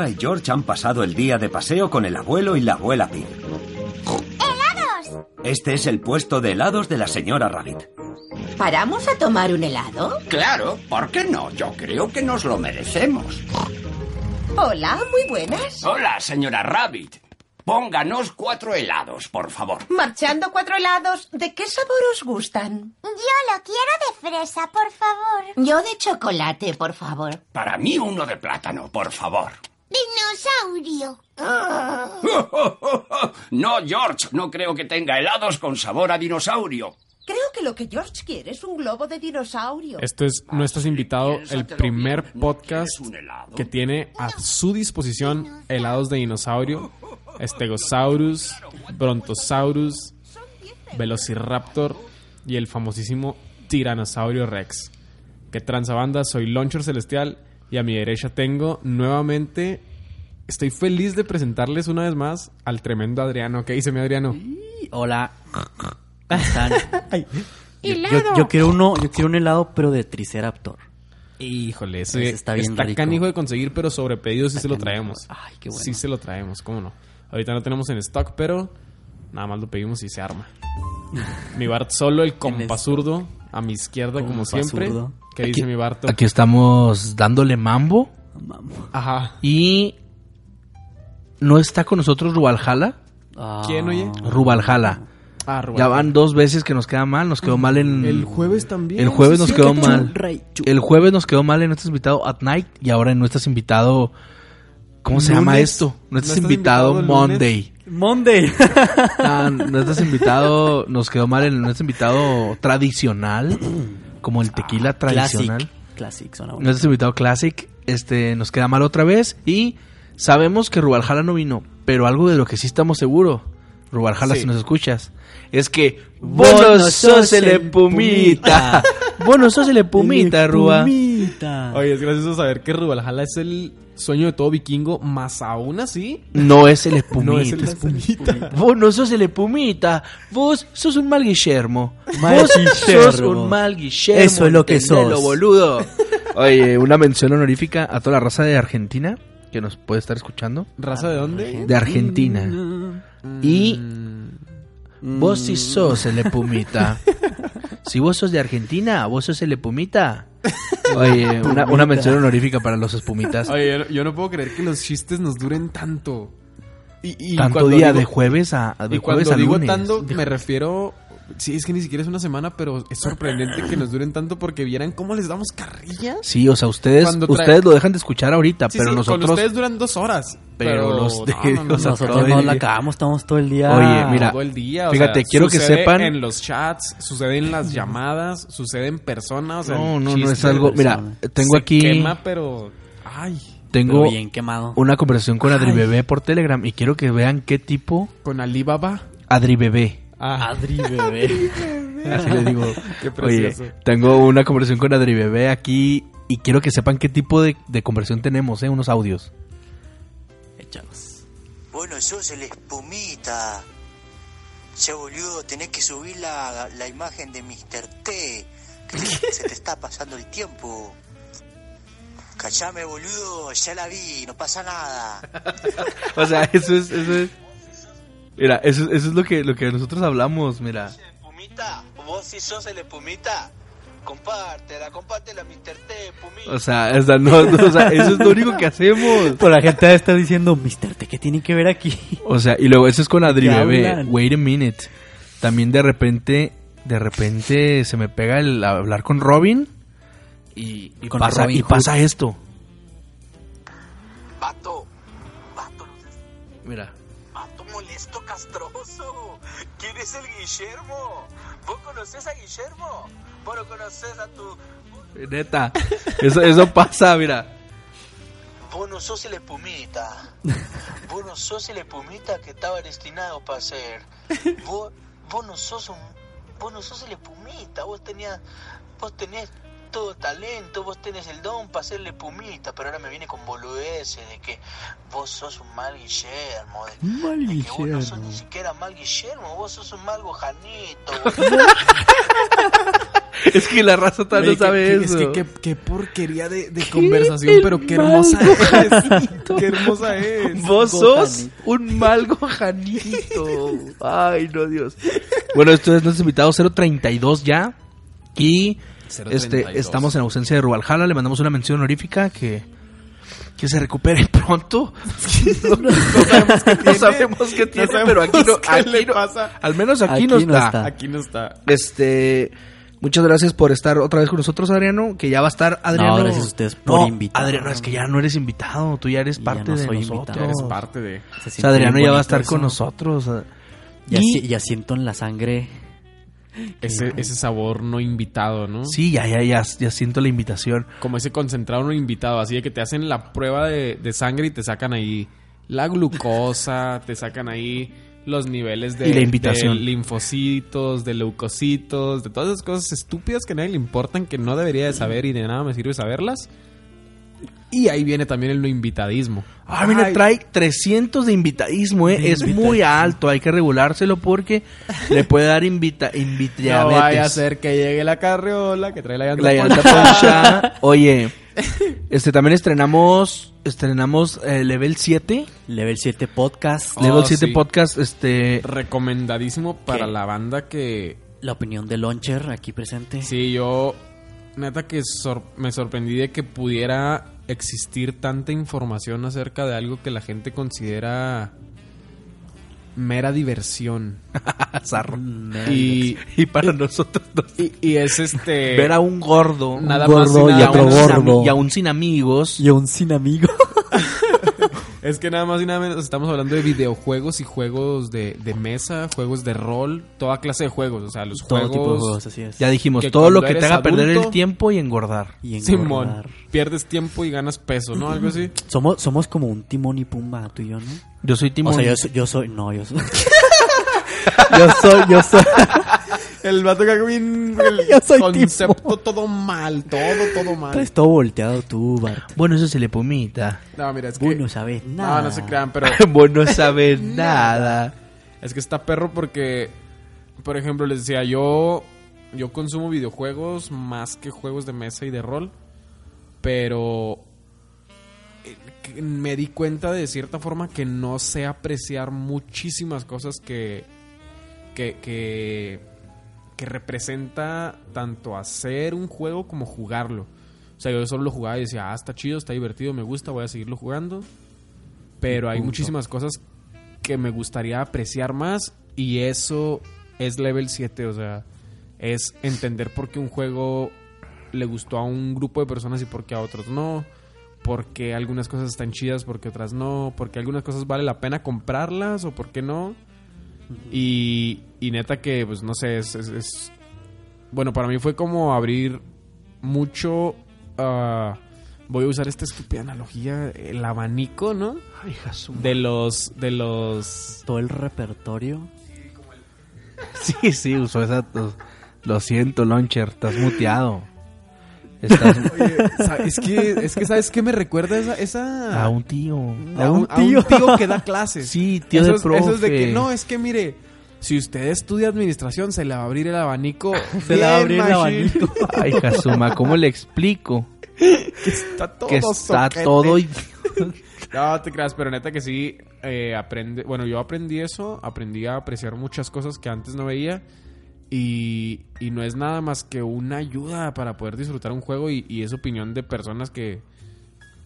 Peppa y George han pasado el día de paseo con el abuelo y la abuela Pig. ¡Helados! Este es el puesto de helados de la señora Rabbit. ¿Paramos a tomar un helado? Claro, ¿por qué no? Yo creo que nos lo merecemos. Hola, muy buenas. Hola, señora Rabbit. Pónganos cuatro helados, por favor. Marchando cuatro helados, ¿de qué sabor os gustan? Yo lo quiero de fresa, por favor. Yo de chocolate, por favor. Para mí uno de plátano, por favor. Dinosaurio. No, George, no creo que tenga helados con sabor a dinosaurio. Creo que lo que George quiere es un globo de dinosaurio. Este es nuestro invitado, el primer bien. ¿No podcast que tiene a su disposición helados de dinosaurio, Stegosaurus, Brontosaurus, Velociraptor y el famosísimo Tiranosaurio Rex. Que transabanda, soy Launcher Celestial y a mi derecha tengo nuevamente. Estoy feliz de presentarles una vez más al tremendo Adriano. ¿Qué dice mi Adriano? Hola. ¿Cómo están? Yo, yo- yo quiero uno, yo quiero un helado, pero de Triceraptor. Híjole, ese Ese está bien rico. canijo de conseguir, pero sobre pedido sí se lo canijo. traemos. Ay, qué bueno. Sí se lo traemos, cómo no. Ahorita no tenemos en stock, pero nada más lo pedimos y se arma. mi Bart solo, el compa zurdo, a mi izquierda como Compa siempre. ¿Qué dice mi Barto? Aquí estamos dándole mambo. Ajá. Y no está con nosotros Rubaljala. Ah, ¿Quién, oye? Rubaljala. Ah. Ya van dos veces que nos queda mal. Nos quedó mal en. El jueves también. El jueves Sí, nos sí, quedó que mal. El jueves nos quedó mal en nuestro invitado At Night. Y ahora en nuestro invitado. ¿Cómo se llama esto? ¿No Nuestro estás invitado invitado? Monday. Monday. Ah, nuestro invitado nos quedó mal en nuestro invitado tradicional. Como el tequila tradicional. Classic. Classic, suena. Nuestro invitado Classic este, nos queda mal otra vez y sabemos que Rubaljala no vino, pero algo de lo que sí estamos seguros, Rubaljala Sí. si nos escuchas, es que vos sos el espumita. Vos no sos el espumita, Ruba. Oye, es gracioso saber que Rubaljala es el sueño de todo vikingo, más aún así, No es el espumita. no es el espumita. Vos no sos el espumita, vos sos un mal Guillermo. Mal vos Guillermo. sos un mal Guillermo. Eso es lo que sos. boludo. Oye, una mención honorífica a toda la raza de Argentina que nos puede estar escuchando. ¿Raza de dónde? De Argentina. Y vos sí sos el espumita. si vos sos de Argentina, vos sos el espumita. Oye, una, una mención honorífica para los espumitas. Oye, yo no, yo no puedo creer que los chistes nos duren tanto. Y, y Tanto día digo- de jueves a, a- de Y jueves cuando a digo lunes. tanto, me refiero... Sí, es que ni siquiera es una semana, pero es sorprendente que nos duren tanto porque vieran cómo les damos carrilla. Sí, o sea, ustedes, Cuando trae- ustedes lo dejan de escuchar ahorita, Sí, pero sí, nosotros... Con ustedes duran dos horas. Pero los de- no, no, no, los no, Nosotros no la acabamos, estamos todo el día. Oye, mira, todo el día. o fíjate, sea, quiero que sucede sepan- en los chats, sucede en las llamadas, sucede en persona. O sea, No, el no, no es algo... Mira, tengo se aquí... quema, pero... Ay, Tengo Pero bien quemado. una conversación con Adri Bebé por Telegram y quiero que vean qué tipo con Alibaba. Adri Bebé. Ah, Adri, bebé. Así le digo. Qué Oye, tengo una conversación con Adri Bebé aquí y quiero que sepan qué tipo de, de conversación tenemos, ¿eh? Unos audios. Échalos. Bueno, sos el espumita. Che, boludo, tenés que subir la, la imagen de Mr. T. Que se te está pasando el tiempo. Cachame, boludo, ya la vi, no pasa nada. O sea, eso es, eso es. Mira, eso, eso es lo que, lo que nosotros hablamos, mira. Pumita, vos si sos el Pumita, compártela, compártela, Mr. T, Pumita. O sea, no, no, o sea, eso es lo único que hacemos. Pero la gente está diciendo, Mr. T, ¿qué tiene que ver aquí? O sea, y luego eso es con Adri ¿Qué Bebé. Wait a minute. También de repente, de repente se me pega el hablar con Robin y, y Con pasa, Robin y pasa esto. Vato, vato, Mira. Molesto, castroso. ¿Quién es el Guillermo? ¿Vos conocés a Guillermo? ¿Vos no conocés a tu... Neta, eso, eso pasa, mira. Vos no sos el espumita. Vos no sos el espumita que estaba destinado para ser. Vos, vos no sos un. Vos no sos el espumita. Vos tenías. Vos tenés todo talento. Vos tenés el don para ser el espumita. Pero ahora me viene con boludeces de que vos sos un mal Guillermo. De, Mal de que vos no sos Guillermo. ni siquiera mal Guillermo. Vos sos un mal Gojanito. Es que la raza tal no sabe qué- eso. Es que qué, qué porquería de, de conversación, pero qué hermosa es. Qué hermosa es. Vos sos un mal gojanito. Ay, no, Dios. Bueno, esto es nuestro invitado 032 ya. Y este 032. estamos en ausencia de Rubaljala. Le mandamos una mención honorífica que, que se recupere pronto. no, no sabemos qué tiene, no sabemos qué tiene, sabemos pero aquí no, aquí le pasa. Al menos aquí, Aquí no, no está. está. Aquí no está. Este. Muchas gracias por estar otra vez con nosotros, Adriano. Que ya va a estar Adriano. No, gracias a ustedes por No, invitar. Adriano, es que ya no eres invitado. Tú ya eres Ya parte no de soy nosotros. invitado. Eres parte de. Se O sea, siente Adriano ya va a estar con nosotros. Ya, Y- si- ya siento en la sangre. Ese, ese sabor no invitado, ¿no? Sí, ya, ya, ya, ya siento la invitación. Como ese concentrado no invitado, así de que te hacen la prueba de, de sangre y te sacan ahí la glucosa, te sacan ahí los niveles de, Y la invitación. de linfocitos, de leucocitos, de todas esas cosas estúpidas que a nadie le importan, que no debería de saber y de nada me sirve saberlas. Y ahí viene también el invitadismo. Ah, mira, Ay, trae 300 de invitadismo, ¿eh? De Es muy alto, hay que regulárselo porque le puede dar invita No vaya a ser que llegue la carriola que trae la llanta La llanta ponchada. ponchada. Oye, este también estrenamos estrenamos eh, Level 7. Level 7 podcast. Oh, Level 7 sí. podcast, este... Recomendadísimo para ¿Qué? la banda que La opinión de Launcher aquí presente. Sí, yo neta que sor- me sorprendí de que pudiera existir tanta información acerca de algo que la gente considera mera diversión. Zarro. Y, Y para nosotros dos, y, y es este... ver a un gordo, Nada un más y nada otro menos- sin gordo. y aún sin amigos. Y aún sin amigo. Es que nada más y nada menos estamos hablando de videojuegos y juegos de, de mesa, juegos de rol, toda clase de juegos. O sea, los Todo juegos... tipo de juegos, así es. Ya dijimos, Que todo lo que te haga perder el tiempo y engordar. Y Simón, engordar. pierdes tiempo y ganas peso, ¿no? Algo así. Somos, somos como un timón y pumba, tú y yo, ¿no? Yo soy Timón. O sea, yo soy, yo soy, no, yo soy. yo soy, yo soy. El vato que bien el Yo soy concepto todo mal, todo, todo mal. Estás todo volteado tú, Bart. Bueno, eso se le pomita. No, mira, es que... Uy, no sabes nada. No, no se crean, pero bueno, no sabe nada. es que está perro porque, por ejemplo, les decía, yo, yo consumo videojuegos más que juegos de mesa y de rol, pero eh, me di cuenta de cierta forma que no sé apreciar muchísimas cosas que, que, que, que representa tanto hacer un juego como jugarlo. O sea, yo solo lo jugaba y decía, ah, está chido, está divertido, me gusta, voy a seguirlo jugando. Pero hay muchísimas cosas que me gustaría apreciar más y eso es level 7, o sea, es entender por qué un juego le gustó a un grupo de personas y por qué a otros no, porque algunas cosas están chidas, porque otras no, porque algunas cosas vale la pena comprarlas o por qué no. Y, y neta que, pues no sé, es, es- es- Bueno, para mí fue como abrir mucho... ah, voy a usar esta estúpida analogía, el abanico, ¿no? Ay, su De los... De los... Todo el repertorio. Sí, sí, usó esa. Lo siento, Launcher, estás muteado. Estás Es que, es que ¿sabes qué me recuerda esa... esa... a un tío. a un, a un tío que da clases. Sí, tío eso de es, eso es de profe. que, no, es que mire, si usted estudia administración, se le va a abrir el abanico. Se le va a abrir el abanico. Ay, Jasuma, ¿cómo le explico? Está todo que está soquete. todo. y- No te creas, pero neta que sí. eh, aprende, bueno, yo aprendí eso, aprendí a apreciar muchas cosas que antes no veía y, y no es nada más que una ayuda para poder disfrutar un juego y, y es opinión de personas que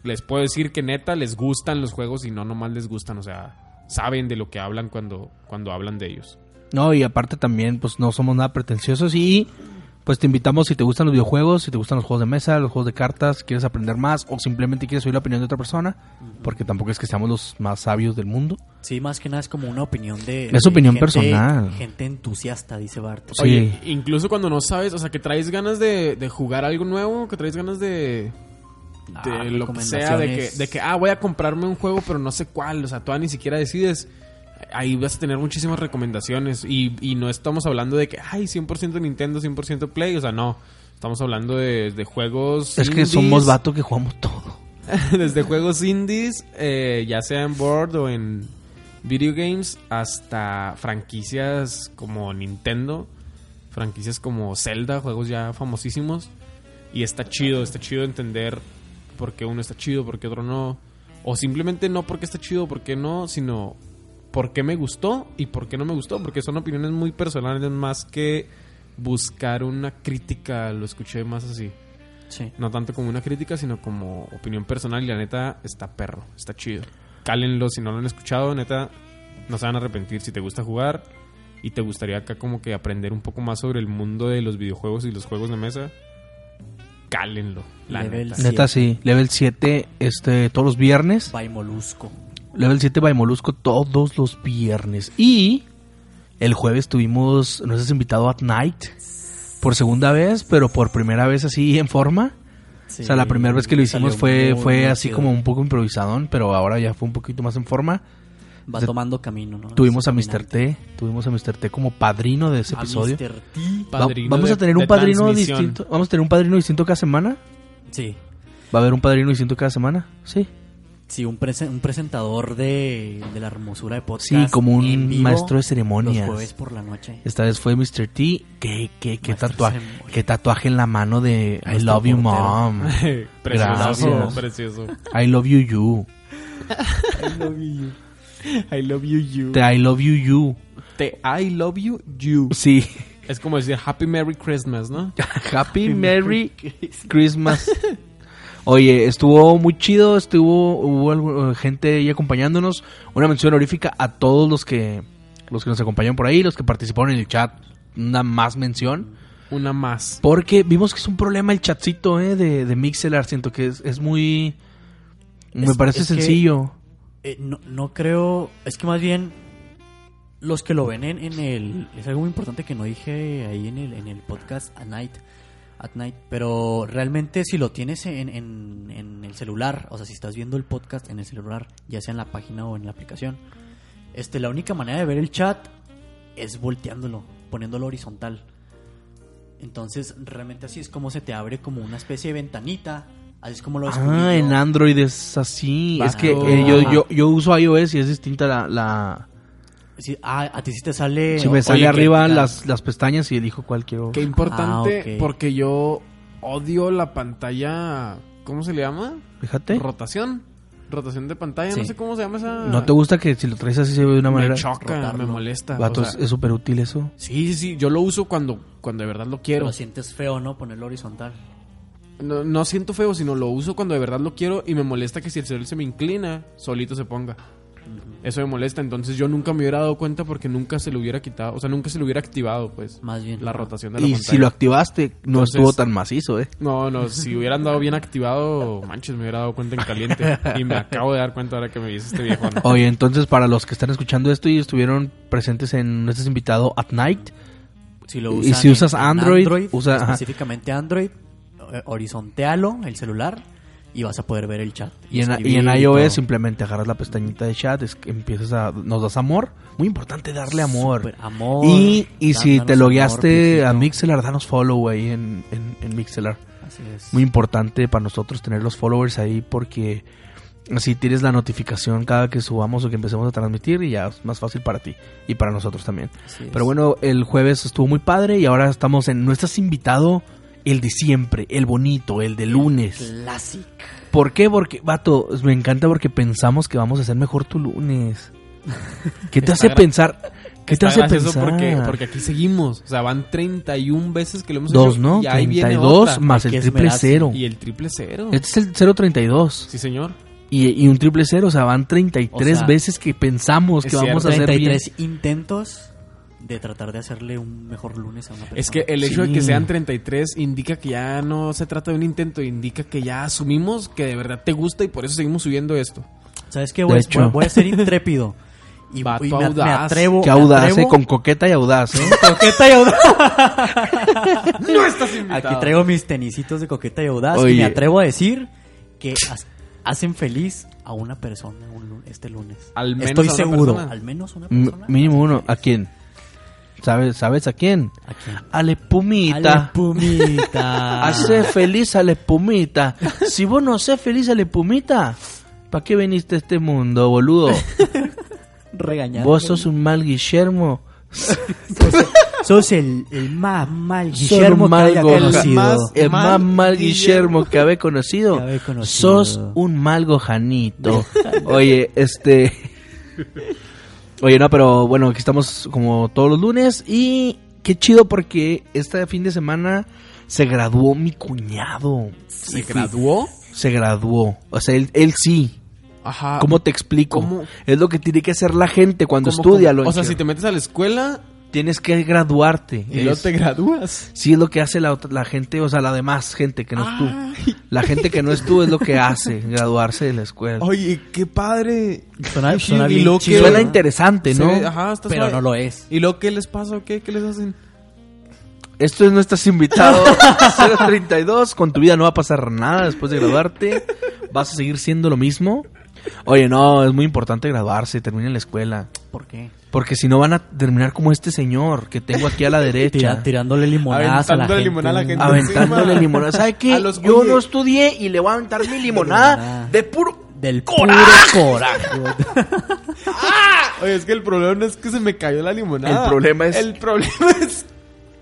les puedo decir que neta les gustan los juegos y no nomás les gustan, o sea, saben de lo que hablan cuando, cuando hablan de ellos. No, y aparte también, pues no somos nada pretenciosos y pues te invitamos si te gustan los videojuegos, si te gustan los juegos de mesa, los juegos de cartas, quieres aprender más o simplemente quieres oír la opinión de otra persona, porque tampoco es que seamos los más sabios del mundo. Sí, más que nada es como una opinión de... Es de opinión gente- personal. Gente entusiasta, dice Bart. Sí. Oye, incluso cuando no sabes, o sea, que traes ganas de, de jugar algo nuevo, que traes ganas de, de Ah, lo que sea, de que, de que, ah, voy a comprarme un juego, pero no sé cuál, o sea, todavía ni siquiera decides. Ahí vas a tener muchísimas recomendaciones y, y no estamos hablando de que, ay, 100% Nintendo, 100% Play, o sea, no. Estamos hablando de, de juegos. Es que somos vato que jugamos todo. Desde juegos indies, eh, ya sea en board o en video games, hasta franquicias como Nintendo, franquicias como Zelda, juegos ya famosísimos. Y está chido, está chido entender por qué uno está chido, por qué otro no. O simplemente no porque está chido, por qué no, sino por qué me gustó y por qué no me gustó. Porque son opiniones muy personales más que buscar una crítica, lo escuché más así. Sí. No tanto como una crítica, sino como opinión personal. Y la neta, está perro, está chido. Cálenlo si no lo han escuchado, neta, no se van a arrepentir. Si te gusta jugar y te gustaría acá como que aprender un poco más sobre el mundo de los videojuegos y los juegos de mesa, cálenlo. La Level neta. Neta sí, level 7 este todos los viernes. By Molusco. Level 7 by Molusco todos los viernes. Y el jueves tuvimos, nos has invitado at night por segunda vez, pero por primera vez así en forma. Sí, o sea, la primera vez que lo hicimos fue, fue así como un poco improvisadón, pero ahora ya fue un poquito más en forma. Va tomando camino, ¿no? Tuvimos a Mr. T, tuvimos a Mr. T como padrino de ese A episodio. Mr. T. Va- Padrino vamos de- a tener un padrino distinto. Vamos a tener un padrino distinto cada semana. Sí. Va a haber un padrino distinto cada semana. Sí. Sí, un, prese- un presentador de, de la hermosura de podcast. Sí, como un en vivo maestro de ceremonias. Los jueves por la noche. Esta vez fue Mr. T. ¿Qué, qué, qué, tatuaje, qué tatuaje en la mano de I Nuestro love you, portero. mom. precioso, Gracias. precioso. I love you, you. I love you, you. Te I love you, you. Te I love you, you. Sí. Es como decir Happy Merry Christmas, ¿no? Happy Merry Christmas. Oye, estuvo muy chido, estuvo hubo algo- gente ahí acompañándonos. Una mención honorífica a todos los que los que nos acompañaron por ahí, los que participaron en el chat. Una más mención. Una más. Porque vimos que es un problema el chatcito eh, de, de Mixelar. Siento que es, es muy... Me Es- parece es que- sencillo. Eh, no, no creo. Es que más bien. Los que lo ven en, en el. Es algo muy importante que no dije ahí en el, en el podcast At Night. At Night. Pero realmente, si lo tienes en, en, en el celular, o sea, si estás viendo el podcast en el celular, ya sea en la página o en la aplicación, este, la única manera de ver el chat es volteándolo, poniéndolo horizontal. Entonces, realmente así es como se te abre como una especie de ventanita. Así es como lo descubrí Ah, en Android es así. Es que eh, yo, yo, yo uso iOS y es distinta la... la... Sí, ah, a ti sí te sale. Si me sale Oye, arriba que- las, las pestañas y elijo cuál quiero. Qué importante, Ah, porque yo odio la pantalla. ¿Cómo se le llama? Fíjate. Rotación. Rotación de pantalla. Sí. No sé cómo se llama esa. ¿No te gusta que si lo traes así se ve de una Me manera? choca, rotarlo. me molesta. Vato, o sea, es- es súper útil eso. Sí, sí, sí. Yo lo uso cuando, cuando de verdad lo quiero. Lo sientes feo, ¿no? Ponerlo horizontal. No, no siento feo, sino lo uso cuando de verdad lo quiero y me molesta que si el celular se me inclina, solito se ponga. Eso me molesta, entonces yo nunca me hubiera dado cuenta porque nunca se lo hubiera quitado, o sea, nunca se lo hubiera activado, pues, Más bien. la rotación de la Y pantalla. si lo activaste, no Entonces- estuvo tan macizo, ¿eh? No, no, si hubiera andado bien activado, manches, me hubiera dado cuenta en caliente. Y me acabo de dar cuenta ahora que me dice este viejo. ¿no? Oye, entonces para los que están escuchando esto y estuvieron presentes en este invitado at night, Si lo Y usan si usas Android, usa- ajá. específicamente Android, eh, horizontealo el celular y vas a poder ver el chat. y en, y en y iOS todo. simplemente agarras la pestañita de chat, es que empiezas a... Nos das amor. Muy importante darle amor. Amor. Y, y si te amor, logueaste a viejito. Mixelar, danos follow ahí en, en, en Mixelar. Así es. Muy importante para nosotros tener los followers ahí porque así tienes la notificación cada que subamos o que empecemos a transmitir y ya es más fácil para ti y para nosotros también. Pero bueno, el jueves estuvo muy padre y ahora estamos en... No estás invitado el de siempre, el bonito, el de lunes. Classic. ¿Por qué? Porque, vato, me encanta porque pensamos que vamos a hacer mejor tu lunes. ¿Qué te hace pensar? ¿Qué te hace pensar? Porque, porque aquí seguimos. O sea, van 31 veces que lo hemos Dos, hecho. ¿no? Y ahí viene 32 otra. más el que triple cero. Y el triple cero. Este es el 032. Sí, señor. Y, y un triple cero, o sea, van 33 O sea, veces que pensamos que vamos a hacer bien. 33 intentos de tratar de hacerle un mejor lunes a una persona. Es que el hecho de que Sí. sean 33 indica que ya no se trata de un intento, indica que ya asumimos que de verdad te gusta y por eso seguimos subiendo esto. ¿Sabes qué? Voy, voy- voy a ser intrépido. Y, Vato y me, me audaz. atrevo. Qué me audaz, atrevo- ¿eh? Con coqueta y audaz, ¿eh? Coqueta y audaz. No estás invitado. Aquí traigo mis tenisitos de coqueta y audaz. Oye. Y me atrevo a decir que has- hacen feliz a una persona un este lunes. Al menos Estoy a una seguro. persona. Al menos una M- persona. mínimo uno. ¿A quién? ¿Sabes, ¿Sabes a quién? ¿A quién? A la espumita. A la pumita. Hace feliz a la espumita. Si vos no haces feliz a la espumita, ¿para qué viniste a este mundo, boludo? Regañar. Vos sos un mal Guillermo. Sos el, el más mal Guillermo un que mal haya conocido. Más- el Mal más mal Guillermo. Guillermo que habéis conocido. Conocido. Sos un mal gojanito. Oye, este. Oye, no, pero bueno, aquí estamos como todos los lunes. Y qué chido porque este fin de semana se graduó mi cuñado. ¿Se graduó? Se graduó. O sea, él, él sí. Ajá. ¿Cómo te explico? ¿Cómo? Es lo que tiene que hacer la gente cuando ¿Cómo, estudia, cómo? O sea, si te metes a la escuela Tienes que graduarte. y Es- te gradúas. Sí, es lo que hace la, otra- la gente, o sea, la demás gente que no es tú. La gente que no es tú es lo que hace, graduarse de la escuela. Oye, qué padre. Suena, suena Y que- Suena ¿no? interesante, ¿no? ve- ajá, está Pero suave. no lo es. ¿Y luego qué les pasa o qué? ¿Qué les hacen? Esto es No Estás Invitado 032. Con tu vida no va a pasar nada después de graduarte. Vas a seguir siendo lo mismo. Oye, no, es muy importante graduarse, terminen la escuela. ¿Por qué? Porque si no van a terminar como este señor que tengo aquí a la derecha. Tira- tirándole limonadas a la Aventándole gente. limonada a la gente. Aventándole encima. limonada. ¿Sabe qué? Los- Yo oye. no estudié y le voy a aventar mi limonada limonada. de puro... Del ¡Coraje! puro coraje. Oye, es que el problema no es que se me cayó la limonada. El problema es- El problema es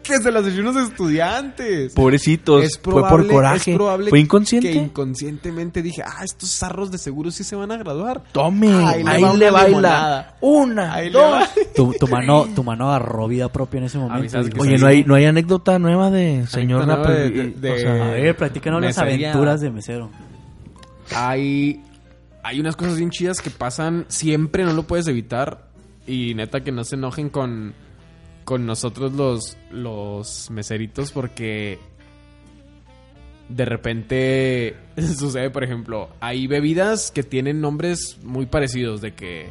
que se las echó unos estudiantes. Pobrecitos. Es fue por coraje. es probable fue inconsciente. que inconscientemente dije, ah, estos zarros de seguro sí se van a graduar. Tome, Ahí ahí, le baila. limonada. Una, Ahí le dos. va. Tu, tu mano, tu mano agarró vida propia en ese momento. Oye. ¿no hay, ¿no hay anécdota nueva de señor nueva de- de- de- O sea, A ver, platícanos las aventuras de mesero. Hay, hay unas cosas bien chidas que pasan siempre, no lo puedes evitar. Y neta que no se enojen con, con nosotros los, los meseritos porque de repente sucede, por ejemplo, hay bebidas que tienen nombres muy parecidos de que...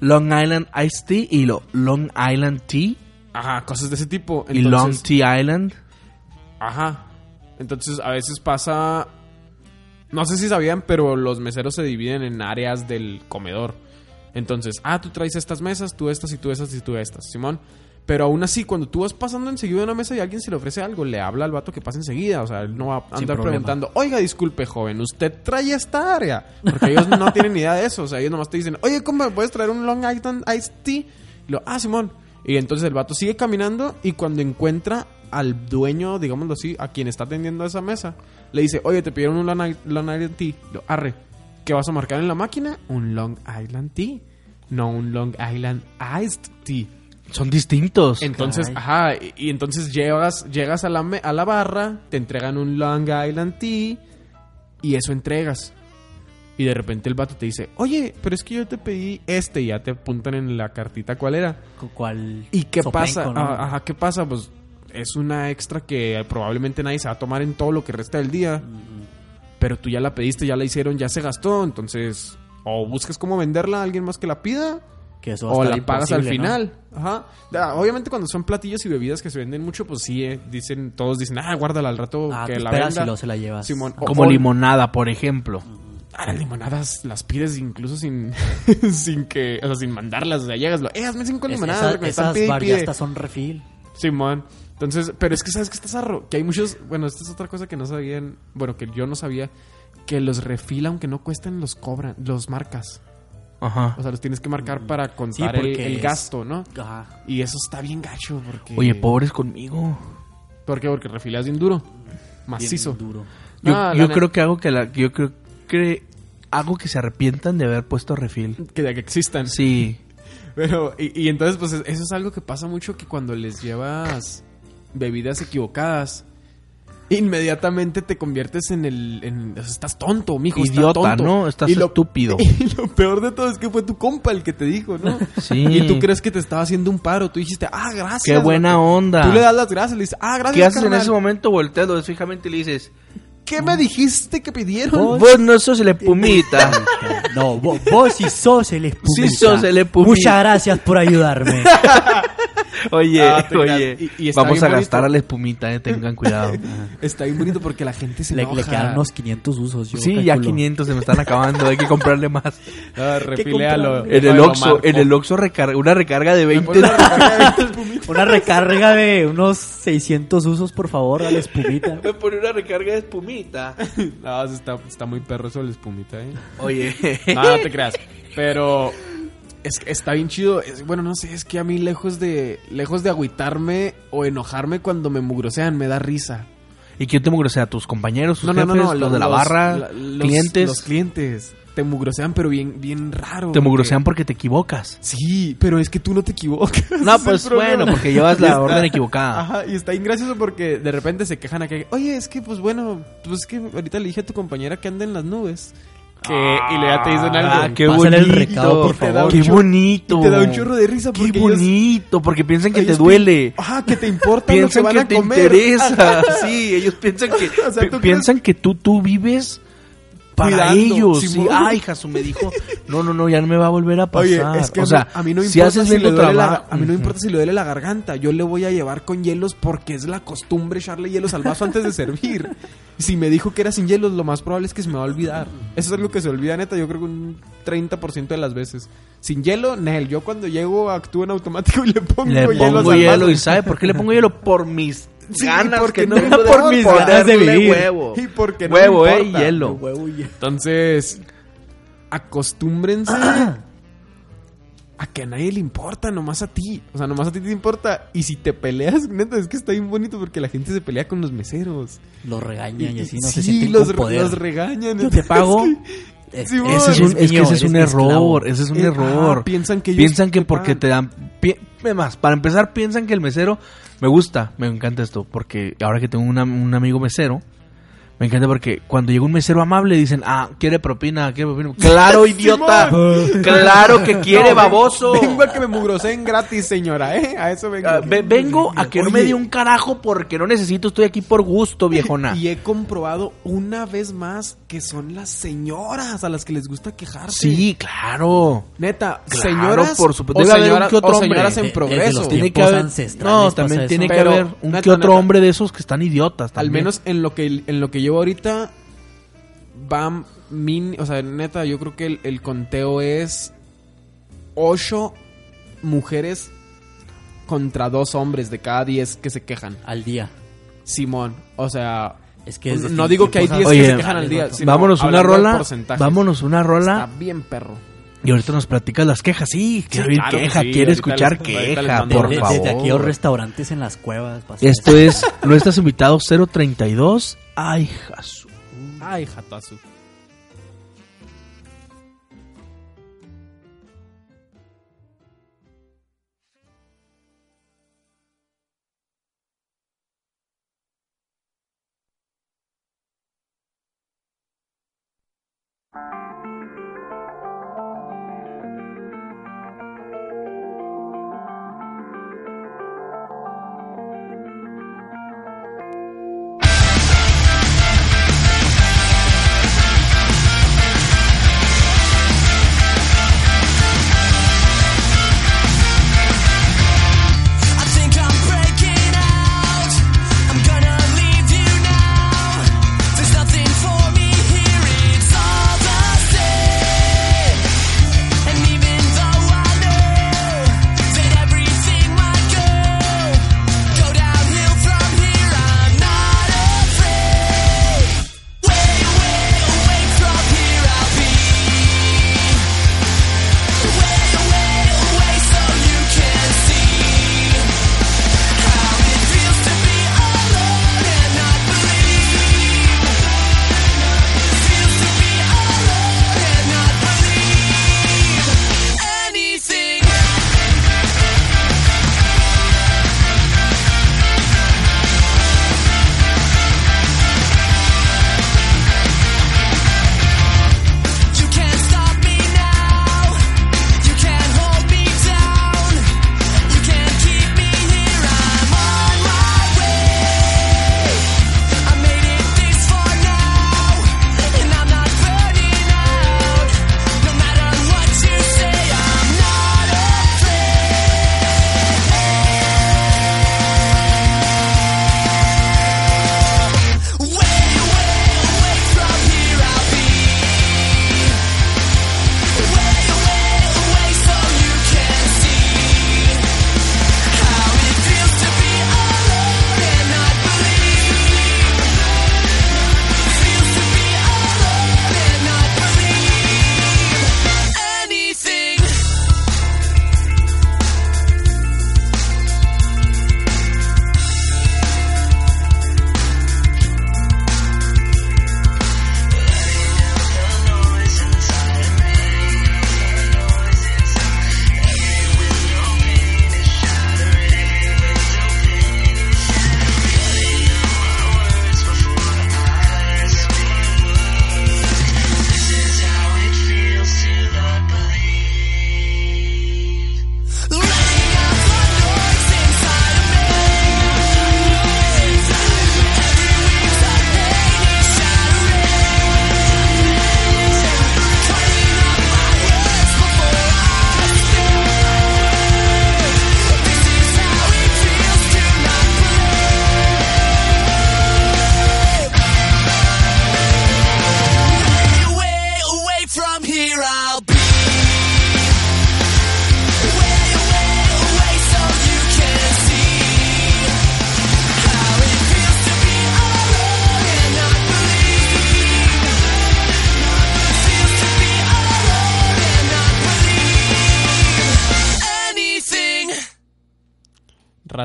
Long Island Iced Tea y lo Long Island Tea Ajá, cosas de ese tipo. y Long Tea Island. Ajá. Entonces a veces pasa... No sé si sabían, pero los meseros se dividen en áreas del comedor. Entonces, ah, tú traes estas mesas, tú estas y tú estas y tú estas, Simón. Pero aún así, cuando tú vas pasando enseguida de una mesa y alguien se le ofrece algo, le habla al vato que pasa enseguida. O sea, él no va a andar preguntando, oiga, disculpe, joven, ¿usted trae esta área? Porque ellos no tienen ni idea de eso. O sea, ellos nomás te dicen, oye, ¿cómo me puedes traer un Long Island Iced Tea? Y lo, ah, Simón. Y entonces el vato sigue caminando y cuando encuentra al dueño, digámoslo así, a quien está atendiendo a esa mesa, le dice, oye, te pidieron un Long Island Tea. Lo, arre, ¿qué vas a marcar en la máquina? Un Long Island Tea. No un Long Island Iced Tea. Son distintos. Entonces, Caray. ajá, y, y entonces llegas, llegas a la, a la barra, te entregan un Long Island Tea y eso entregas. Y de repente el vato te dice, oye, pero es que yo te pedí este y ya te apuntan en la cartita cuál era. Cu- ¿Cuál ¿Y qué pasa? no? Ah, Ajá, ¿qué pasa? Pues es una extra que probablemente nadie se va a tomar en todo lo que resta del día. Pero tú ya la pediste, ya la hicieron, ya se gastó. Entonces, o buscas cómo venderla a alguien más que la pida, Que eso o la pagas al final. Ajá. Ah, Obviamente cuando son platillos y bebidas que se venden mucho, pues sí, eh, dicen, todos dicen, ah, guárdala al rato Ah, que te la venda. y luego se la llevas. Simón. O- Como o- limonada, por ejemplo. Ah, las limonadas las pides incluso sin, sin que, o sea, sin mandarlas. O sea, llegas, lo, eh, hazme cinco Es- limonadas. están esas pide y bar ya pide". hasta son refil. Simón. Entonces, pero es que sabes que está zarro, que hay muchos, bueno, esta es otra cosa que no sabían, bueno, que yo no sabía, que los refil aunque no cuesten los cobran, los marcas. Ajá. O sea, los tienes que marcar para contar el, porque el es- gasto, ¿no? Ajá. Y eso está bien gacho porque Oye, pobres conmigo. ¿Por qué? Porque refilas bien duro. Bien Macizo. duro. Yo, Ah, yo creo que hago que la, yo creo cree algo que se arrepientan de haber puesto refil. Que de que existan. Sí. Pero, y, y entonces, pues eso es algo que pasa mucho que cuando les llevas bebidas equivocadas, inmediatamente te conviertes en el. En, o sea, estás tonto, mijo. estás Idiota, tonto. ¿no? Estás Y lo- estúpido. Y lo peor de todo es que fue tu compa el que te dijo, ¿no? Sí. Y tú crees que te estaba haciendo un paro. Tú dijiste, ah, gracias. Qué buena vato". onda. Tú le das las gracias, le dices, ah, gracias. ¿Qué haces en ese momento? Volteas, lo ves fijamente y le dices, ¿Qué me dijiste que pidieron? vos no sos el espumita. No, vos, vos sí sos el espumita. Sí sos el espumita. Muchas gracias por ayudarme. oye, Ah, oye, Y- y está vamos a bonito. gastar a la espumita, eh, tengan cuidado. Está bien bonito porque la gente se le, enoja. le unos 500 usos. Yo sí, ya calculo. 500 se me están acabando, hay que comprarle más. Ah, refiléalo. En el Oxxo, en el Oxxo recarga, una recarga de 20. Una recarga de unos 600 usos, por favor, a la espumita. Me pone una recarga de espumita. No, está, está muy perro eso de la espumita, ¿eh? Oye, No, no te creas. Pero es que está bien chido. Es- bueno, no sé, es que a mí lejos de lejos de agüitarme o enojarme cuando me mugrosean, me da risa. ¿y quién te mugrosea? ¿Tus compañeros, tus No, no, no, jefes, no. los de la barra, la- los- clientes? Los clientes. Te mugrosean, pero bien, bien raro. te mugrosean porque- porque te equivocas. Sí, pero es que tú no te equivocas. No, pues bueno, porque llevas la está- orden equivocada. Ajá, y está bien gracioso porque de repente se quejan a que, oye, es que pues bueno, pues es que ahorita le dije a tu compañera que anda en las nubes. Que, y luego ya te dicen algo. Ah, qué Pásale bonito. el recado, por favor. Qué chorro- bonito. y te da un chorro de risa porque Qué ellos- bonito, porque piensan que te duele. que te importa Piensan lo que te interesa. Sí, ellos piensan que O sea, pi- ¿tú piensan que tú tú vives para Cuidando, ellos. Sí. Ay, Jasu me dijo, "No, no, no, ya no me va a volver a Oye, pasar." es que o sea, a mí no si importa haces si le duele la, a mí no Ujú. importa si le duele la garganta, yo le voy a llevar con hielos porque es la costumbre echarle hielos al vaso antes de servir. Si me dijo que era sin hielos, lo más probable es que se me va a olvidar. Eso es algo que se olvida neta, yo creo que un 30% de las veces. Sin hielo, Nel, yo cuando llego actúo en automático y le pongo Le pongo hielo vaso. y ¿sabe por qué le pongo hielo? Por mis Sí, ganas porque que no tengo de por mis ganas de vivir. huevo. Y porque no huevo, me eh, y importa. hielo. Entonces, acostúmbrense a que a nadie le importa, nomás a ti. O sea, nomás a ti te importa. Y si te peleas, neta, es que está bien bonito porque la gente se pelea con los meseros. Los regañan y así no sí, se sienten los, con poder. los regañan. Yo te pago. es que- Es- Sí, Ese es, un, es que ese es un error, ese es un Eh, error. ajá, piensan que ellos piensan que porque te dan pi- además, para empezar piensan que el mesero me gusta, me encanta esto porque ahora que tengo un amigo mesero me encanta porque cuando llega un mesero amable dicen, "Ah, quiere propina, quiere propina." Claro, idiota. claro que quiere No, baboso. Vengo a que me mugroseen gratis, señora, ¿eh? A eso vengo. Ah, ve- vengo a que no me dé un carajo porque no necesito, estoy aquí por gusto, viejona. Y he comprobado una vez más que son las señoras a las que les gusta quejarse. Sí, claro. Neta, Claro, señoras por supuesto. o Debe haber un señoras, que otro o hombre. señoras en De- desde progreso. los Tiene que tiempos haber, no, pasa también eso. tiene que Pero, haber un neta, que otro neta. hombre de esos que están idiotas. Al también. menos en lo que en lo que llevo ahorita van min, o sea, neta, yo creo que el, el conteo es ocho mujeres contra dos hombres de cada diez que se quejan. Al día. Simón, o sea, Es que es no digo que hay tiempos 10 que se quejan al día. sino vámonos una rola. Vámonos una Está rola. bien perro. Y ahorita nos platicas las quejas. Sí, quiero oír claro queja, sí, quiere ahorita escuchar les- ahorita les queja, por De- de- favor. Desde aquellos restaurantes en las cuevas. Esto es nuestros invitados 032. Ay, Jesús. Ay, jatazu. I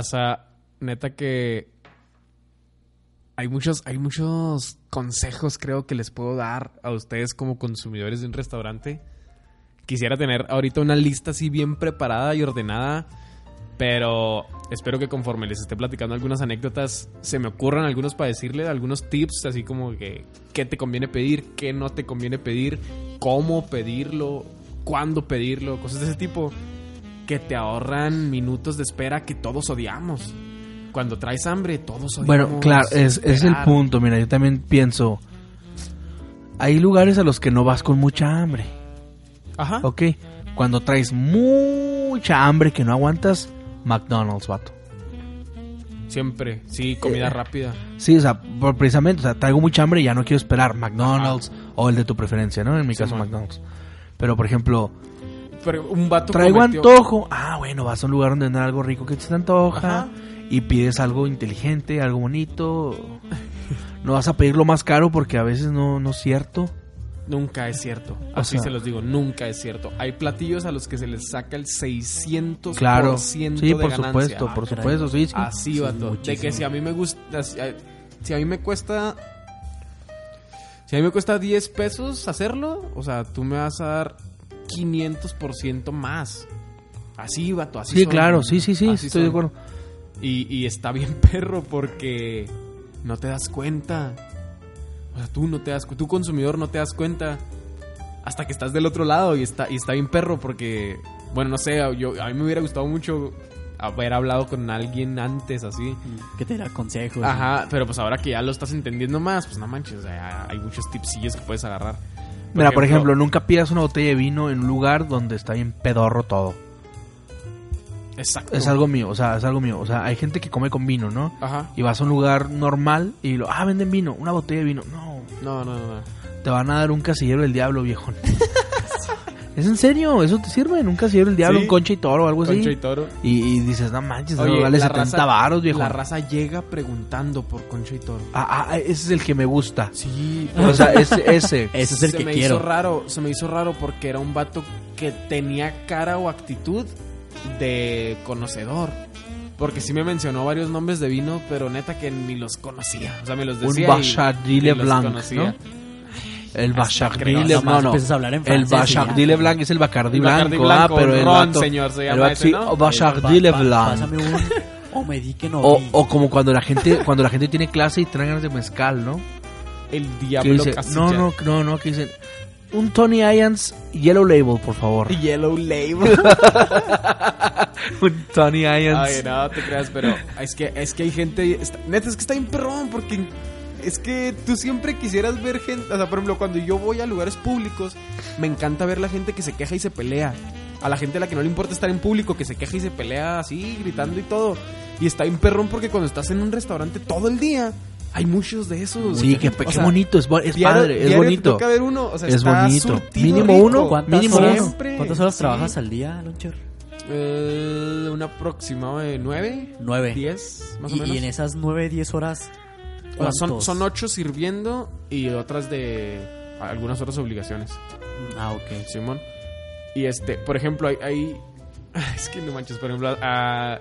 Raza, neta que hay muchos, hay muchos consejos creo que les puedo dar a ustedes como consumidores de un restaurante. Quisiera tener ahorita una lista así bien preparada y ordenada, pero espero que conforme les esté platicando algunas anécdotas, se me ocurran algunos para decirles, algunos tips, así como que qué te conviene pedir, qué no te conviene pedir, cómo pedirlo, cuándo pedirlo, cosas de ese tipo que te ahorran minutos de espera que todos odiamos. Cuando traes hambre, todos odiamos. Bueno, claro, es, es el punto. Mira, yo también pienso. Hay lugares a los que no vas con mucha hambre. Ajá. Ok. Cuando traes mucha hambre que no aguantas, McDonald's, vato. Siempre, sí, comida Eh, rápida. Sí, o sea, por- precisamente, o sea, traigo mucha hambre y ya no quiero esperar McDonald's o el de tu preferencia, ¿no? En mi Sí, caso, man. McDonald's. Pero, por ejemplo, un vato traigo antojo. Ah, bueno, vas a un lugar donde venden algo rico que te antoja Ajá. y pides algo inteligente, algo bonito. No vas a pedir lo más caro porque a veces no, no es cierto. Nunca es cierto. O Así sea- se los digo, nunca es cierto. Hay platillos a los que se les saca el 600% Claro. Sí, de por ganancia. supuesto, por Ah, supuesto, sí, sí. Así, Sí, vato. de que si a mí me gusta. Si a, si a mí me cuesta. Si a mí me cuesta 10 pesos hacerlo, o sea, tú me vas a dar 500% más. Así, vato, así Sí, son. claro, sí, sí, sí, Así estoy de acuerdo. Y, y está bien perro porque no te das cuenta. O sea, tú no te das tú consumidor no te das cuenta hasta que estás del otro lado y está y está bien perro porque bueno, no sé, yo a mí me hubiera gustado mucho haber hablado con alguien antes así. Que te da consejos. Ajá, pero pues ahora que ya lo estás entendiendo más, pues no manches, o sea, hay muchos tipsillos que puedes agarrar. Mira, por ejemplo, nunca pidas una botella de vino en un lugar donde está bien pedorro todo. exacto. Es algo mío, o sea, es algo mío. O sea, hay gente que come con vino, ¿no? Ajá. Y vas a un lugar normal y lo, ah, venden vino, una botella de vino. No, No, no, no. no. te van a dar un casillero del diablo, viejo. es en serio, eso te sirve, un casillero del diablo, Sí. un concha y toro o algo así. Concha y toro. Y, y dices, no manches, Oye, vale la 70 raza- varos, viejo. La raza llega preguntando por Concha y Toro. Ah, ah, ese es el que me gusta. Sí, O sea, ese, ese. Ese es el se que me quiero. hizo raro, se me hizo raro porque era un vato que tenía cara o actitud de conocedor. Porque sí me mencionó varios nombres de vino, pero neta que ni los conocía. O sea, me los Un decía. y los Blanc, conocía. ¿no? El hablar en El francés y ya. Bachardile Blanc es el Bacardi Bacardi blanco, ah, pero el ron, señor, se llama ese, ¿no? Bachardile Pa- pa- Blanc. Pásame un... O me di que no O, vi. o como cuando la gente cuando la gente tiene clase y traen ganas de mezcal, ¿no? El diablo no, no, no, no, que dicen un Tony Irons Yellow Label, por favor. Yellow Label. un Tony Irons. Ay, no te creas, pero es que, es que hay gente. está- neta, es que está bien perrón, porque es que tú siempre quisieras ver gente. O sea, por ejemplo, cuando yo voy a lugares públicos, me encanta ver la gente que se queja y se pelea. A la gente a la que no le importa estar en público, que se queja y se pelea así, gritando y todo. Y está bien perrón porque cuando estás en un restaurante todo el día, hay muchos de esos. Sí, qué, O qué sea, bonito, es, bo- es diario- padre, es bonito. toca ver uno, o sea, Es está bonito. Mínimo rico. uno, ¿Cuántas, mínimo horas, uno. Siempre, ¿Cuántas horas sí. trabajas al día, Loncher? Eh, un aproximado de nueve, Nueve. diez, más o Y, menos. y en esas nueve, diez horas... Sea, son, ocho sirviendo y otras de algunas otras obligaciones, Ah, ok. Simón. Y este, por ejemplo, hay, hay- es que no manches, por ejemplo, ah,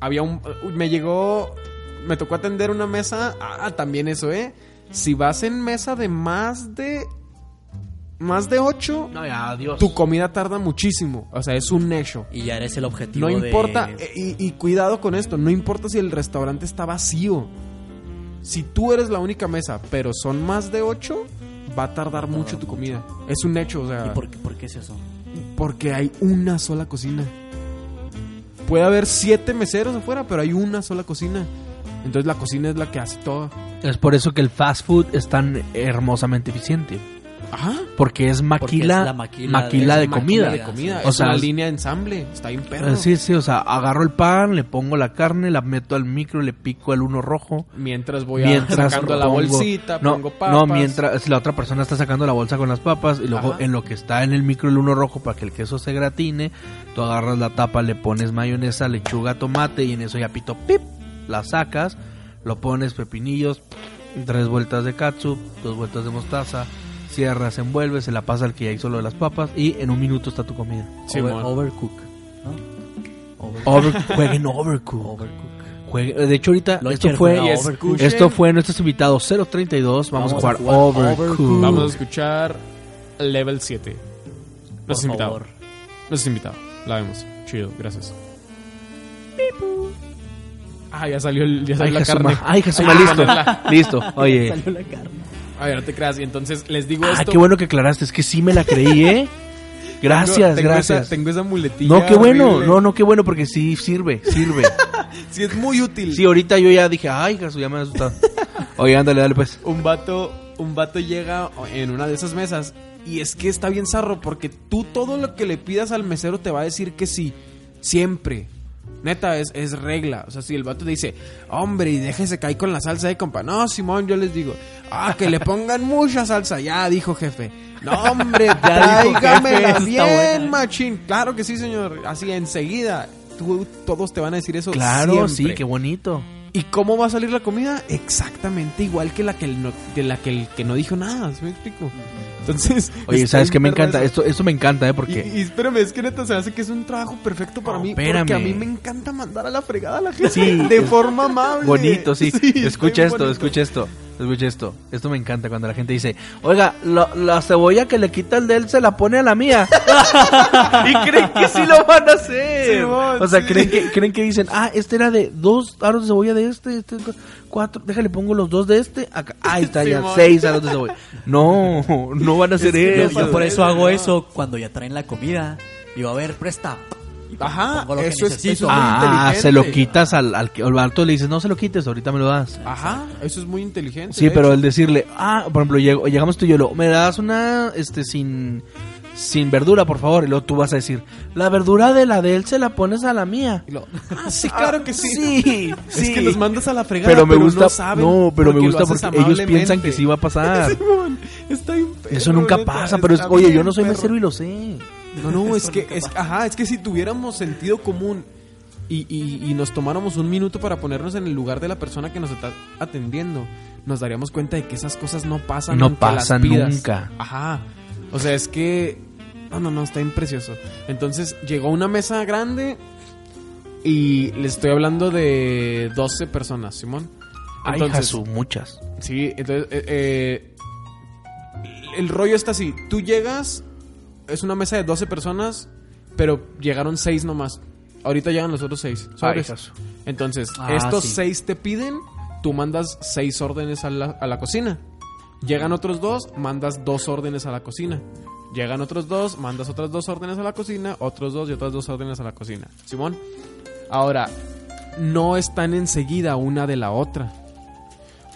había un me llegó me tocó atender una mesa, ah, también eso, ¿eh? Si vas en mesa de más de más de ocho, No, ya, adiós. tu comida tarda muchísimo, o sea, es un hecho. Y ya eres el objetivo No importa, y, y cuidado con esto, no importa si el restaurante está vacío. Si tú eres la única mesa, pero son más de ocho, va a tardar mucho tu comida. Es un hecho, o sea, ¿Y por, qué- por qué es eso? porque hay una sola cocina. Puede haber siete meseros afuera, pero hay una sola cocina. Entonces la cocina es la que hace todo. Es por eso que el fast food es tan hermosamente eficiente. Ajá. Porque es maquila, es la maquila maquila de- de es comida. de comida. O es sea, una es- línea de ensamble. Está bien perro. Sí, sí, o sea, agarro el pan, le pongo la carne, la meto al micro, le pico el uno rojo. Mientras voy a mientras sacando la pongo- bolsita, no, pongo papas. No, mientras la otra persona está sacando la bolsa con las papas y luego Ajá. en lo que está en el micro el uno rojo para que el queso se gratine, tú agarras la tapa, le pones mayonesa, lechuga, tomate y en eso ya pito pip, la sacas, lo pones pepinillos, tres vueltas de katsup, dos vueltas de mostaza, cierras, envuelves, se la pasa al que ya hizo lo de las papas y en un minuto está tu comida. Sí, Over- overcook. ¿no? Over- jueguen Overcook. Jueguen- de hecho, ahorita esto fue, esto fue nuestros invitados 032. Vamos, a jugar, Overcooked. Vamos a escuchar Level 7. No es Por invitado. favor. No es invitado. La vemos. Chido, gracias. Ah, ya salió, el, ya Ay, salió la Jasuma, carne. ay, Hay que listo. ponerla. Listo. Oye. Salió la carne. A ver, no te creas. Y entonces les digo Ah, esto. qué bueno que aclaraste. Es que sí me la creí, ¿eh? Gracias, Tengo- tengo gracias. Esa, tengo esa muletilla. No, qué bueno. horrible. No, no, qué bueno porque sí sirve, sirve. Sí, es muy útil. Sí, ahorita yo ya dije, ay, Jesús, ya me he asustado. Oye, ándale, dale pues. un vato, un vato llega en una de esas mesas y es que está bien zarro porque tú todo lo que le pidas al mesero te va a decir que sí, siempre. Neta, es, es regla. O sea, si el vato dice, hombre, y déjese caer con la salsa de compa. No, Simón, yo les digo, ah, que le pongan mucha salsa. Ya, dijo jefe. No, hombre, tráigamela bien, machín. Claro que sí, señor. Así, enseguida. Tú- todos te van a decir eso Claro, siempre. sí, qué bonito. ¿Y cómo va a salir la comida? Exactamente igual que la que el no, que la que el que no dijo nada, ¿sí me explico? Entonces, Oye, ¿sabes qué me encanta? eso. Esto, esto me encanta, ¿eh? Y, Porque... y espérame, es que neta se hace que es un trabajo perfecto para No, mí. espérame. Porque a mí me encanta mandar a la fregada a la gente. Sí, de forma amable. Bonito, sí. está escucha esto, bonito. escucha esto. Escucha esto. Esto me encanta cuando la gente dice, oiga, lo- la cebolla que le quita el de él se la pone a la mía. y creen que sí lo van a hacer. O sea, sí. creen que creen que dicen, ah, este era de dos aros de cebolla de este, este cuatro, déjale pongo los dos de este. Acá. Ahí está ya, seis aros de cebolla. No, no van a hacer eso. yo por eso hago eso cuando ya traen la comida. Digo, a ver, presta. Ajá, pongo lo que eso es- eso Ah, se lo quitas al, al que al alto le dices, no se lo quites, ahorita me lo das. Ajá, eso es muy inteligente. Sí, pero hecho. el decirle, ah, por ejemplo, llego- llegamos tú y yo, lo, me das una, este, sin, sin verdura, por favor, y luego tú vas a decir, la verdura de la de él se la pones a la mía. Y lo- ah, sí, claro que sí. Sí, Es que los mandas a la fregada, pero me gusta, no saben. no, pero me porque gusta porque ellos piensan que sí va a pasar. Simón, está bien perro, Eso nunca pasa, pero es, oye, yo no soy perro. mesero y lo sé. No, no, es que, es, ajá, es que si tuviéramos sentido común y, y- y nos tomáramos un minuto para ponernos en el lugar de la persona que nos está atendiendo, nos daríamos cuenta de que esas cosas no pasan. No pasan nunca. Ajá. O sea, es que... No, no, no, está imprecioso. Entonces llegó una mesa grande y les estoy hablando de 12 personas, Simón. Ay, Entonces, Jesús, muchas. Sí, entonces eh, eh, el rollo está así. Tú llegas, es una mesa de 12 personas, pero llegaron 6 nomás. Ahorita llegan los otros 6. Ay, Jesús. Entonces, Ah, estos sí. 6 te piden, tú mandas 6 órdenes a la, a la cocina. Llegan otros 2, mandas 2 órdenes a la cocina. Llegan otros 2, mandas otras 2 órdenes a la cocina, otros 2 y otras 2 órdenes a la cocina. Simón. Ahora, no están enseguida una de la otra.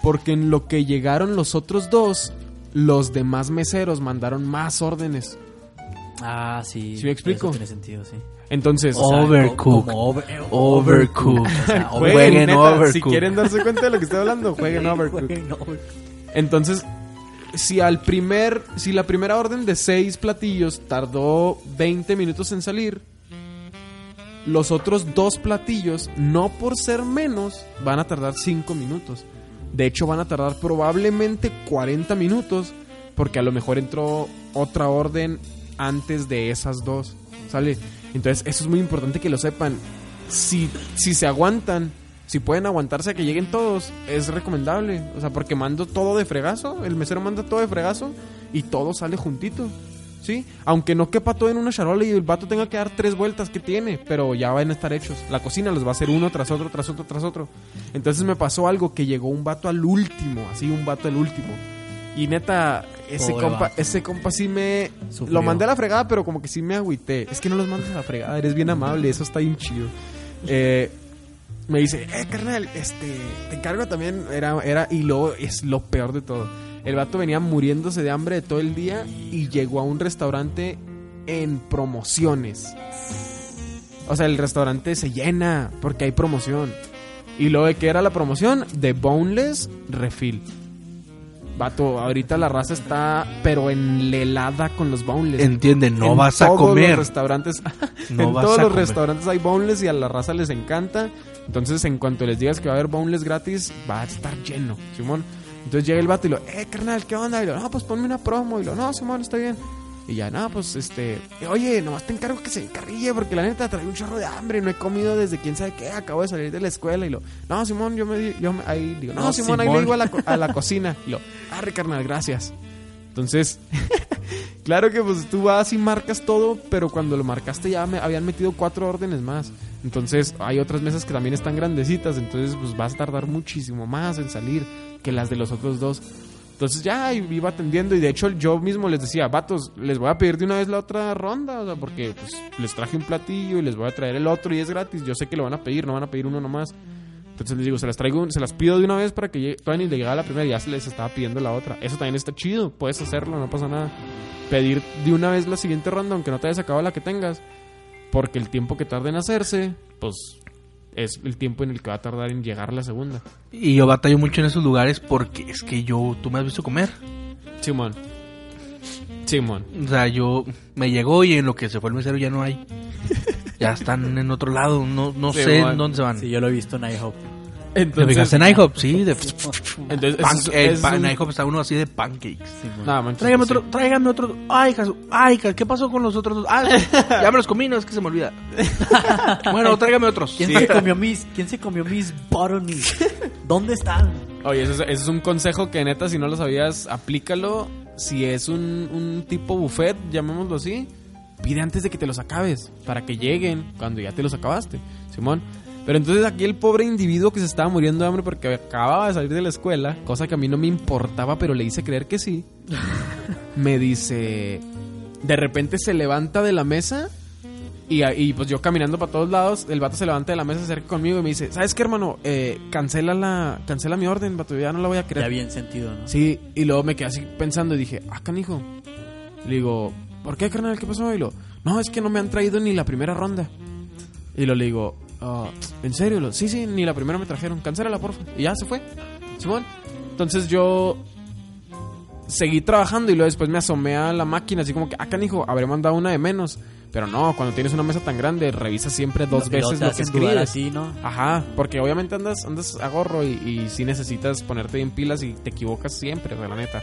Porque en lo que llegaron los otros dos, los demás meseros mandaron más órdenes. Ah, sí. ¿Sí me explico? Eso tiene sentido, sí. Entonces, Overcook. eh, Overcook. Sea, jueguen, Overcooked. Si quieren darse cuenta de lo que estoy hablando. Jueguen Overcook. Entonces, si al primer, si la primera orden de seis platillos tardó 20 minutos en salir, los otros dos platillos, no por ser menos, van a tardar 5 minutos. De hecho, van a tardar probablemente 40 minutos, porque a lo mejor entró otra orden antes de esas dos. ¿Sale? Entonces, eso es muy importante que lo sepan. Si, si se aguantan, si pueden aguantarse a que lleguen todos, es recomendable. O sea, porque mando todo de fregazo, el mesero manda todo de fregazo y todo sale juntito. ¿Sí? Aunque no quepa todo en una charola y el vato tenga que dar tres vueltas que tiene, pero ya van a estar hechos. La cocina los va a hacer uno tras otro, tras otro, tras otro. Entonces me pasó algo que llegó un vato al último, así un vato al último. Y neta, ese Pobre compa, vato. ese compa sí me... Sufrió. Lo mandé a la fregada, pero como que sí me agüité. Es que no los mandas a la fregada, eres bien amable, eso está bien chido. Eh, me dice, eh, carnal, este, te encargo también, era, era, y luego es lo peor de todo. El vato venía muriéndose de hambre de todo el día y llegó a un restaurante en promociones. O sea, el restaurante se llena porque hay promoción. Y luego de qué era la promoción? De Boneless Refill. Vato, ahorita la raza está, pero enlelada con los boneless. Entiende, no En vas a todos comer. Los restaurantes, No en vas todos a los comer. restaurantes hay boneless y a la raza les encanta. Entonces, en cuanto les digas que va a haber boneless gratis, va a estar lleno, Simón. Entonces llega el vato y lo, eh, carnal, ¿qué onda? Y lo, no, pues ponme una promo. Y lo, no, Simón, está bien. Y ya, no, pues este, oye, nomás te encargo que se encarrille porque la neta trae un chorro de hambre, no he comido desde quién sabe qué, acabo de salir de la escuela y lo, no, Simón, yo me, yo me- ahí digo, no, No, Simón, ahí le Simón. digo a la, a la cocina. Y lo, arre, carnal, gracias. Entonces, claro que pues tú vas y marcas todo, pero cuando lo marcaste ya me habían metido cuatro órdenes más. Entonces, hay otras mesas que también están grandecitas, entonces pues vas a tardar muchísimo más en salir que las de los otros dos. Entonces ya iba atendiendo y de hecho yo mismo les decía, vatos, les voy a pedir de una vez la otra ronda, o sea, porque pues les traje un platillo y les voy a traer el otro y es gratis, yo sé que lo van a pedir, no van a pedir uno nomás. Entonces les digo, se las traigo, se las pido de una vez para que llegue, todavía ni le llegaba la primera y ya se les estaba pidiendo la otra. Eso también está chido, puedes hacerlo, no pasa nada. Pedir de una vez la siguiente ronda, aunque no te hayas acabado la que tengas, porque el tiempo que tarda en hacerse, pues es el tiempo en el que va a tardar en llegar la segunda. Y yo batallo mucho en esos lugares porque es que yo, tú me has visto comer. Simón. Simón. O sea, yo me llegó y en lo que se fue el mesero ya no hay. Ya están en otro lado, no, no Sí, sé man. en dónde se van. Sí, yo lo he visto en IHOP. ¿Te fijaste en IHOP? Sí, de Entonces, es- en un- IHOP está uno así de pancakes. Nada, manches, Tráigame sí. otro, tráigame otro. Ay, su- ay, ¿qué pasó con los otros dos? Ah, ya me los comí, no es que se me olvida. bueno, tráigame otros. ¿Quién se comió mis, quién se comió mis bottomies? ¿Dónde están? Oye, eso es, eso es un consejo que neta, si no lo sabías, aplícalo. Si es un, un tipo buffet, llamémoslo así, pide antes de que te los acabes, para que lleguen cuando ya te los acabaste, Simón. Pero entonces aquí el pobre individuo que se estaba muriendo de hambre porque acababa de salir de la escuela, cosa que a mí no me importaba, pero le hice creer que sí, me dice, de repente se levanta de la mesa y, y, pues yo caminando para todos lados, el vato se levanta de la mesa, se acerca conmigo y me dice, ¿sabes qué, hermano? Eh, cancela, la, cancela mi orden, vato, ya no la voy a querer. Ya bien sentido, ¿no? Sí, y luego me quedé así pensando y dije, ah, canijo. Le digo, ¿por qué, carnal? ¿Qué pasó? Y lo, no, es que no me han traído ni la primera ronda. Y lo le digo, "Ah, ¿en serio? Lo, sí, sí, ni la primera me trajeron. Cancélala, porfa. Y ya se fue. Simón. Entonces yo seguí trabajando y luego después me asomé a la máquina, así como que, ah, canijo, habré mandado una de menos. Pero no, cuando tienes una mesa tan grande, revisa siempre dos veces lo que escribes. así, ¿no? Ajá, porque obviamente andas, andas a gorro y, y sí necesitas ponerte bien pilas y te equivocas siempre, de la neta.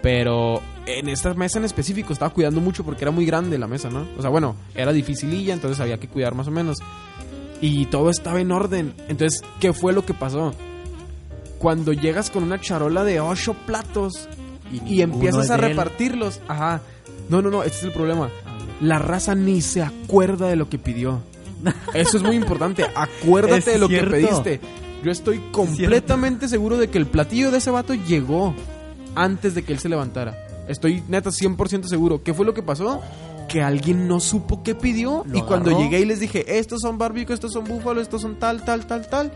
Pero en esta mesa en específico estaba cuidando mucho porque era muy grande la mesa, ¿no? O sea, bueno, era dificililla, entonces había que cuidar más o menos. Y todo estaba en orden. Entonces, ¿qué fue lo que pasó? Cuando llegas con una charola de ocho platos y, empiezas a él. repartirlos, ajá. No, no, no, este es el problema. La raza ni se acuerda de lo que pidió. Eso es muy importante. Acuérdate Es de lo cierto. que pediste. Yo estoy completamente seguro de que el platillo de ese vato llegó antes de que él se levantara. Estoy neta 100% seguro. ¿Qué fue lo que pasó? Que alguien no supo qué pidió. Lo y cuando agarró. llegué y les dije, estos son barbecue, estos son búfalo, estos son tal, tal, tal, tal.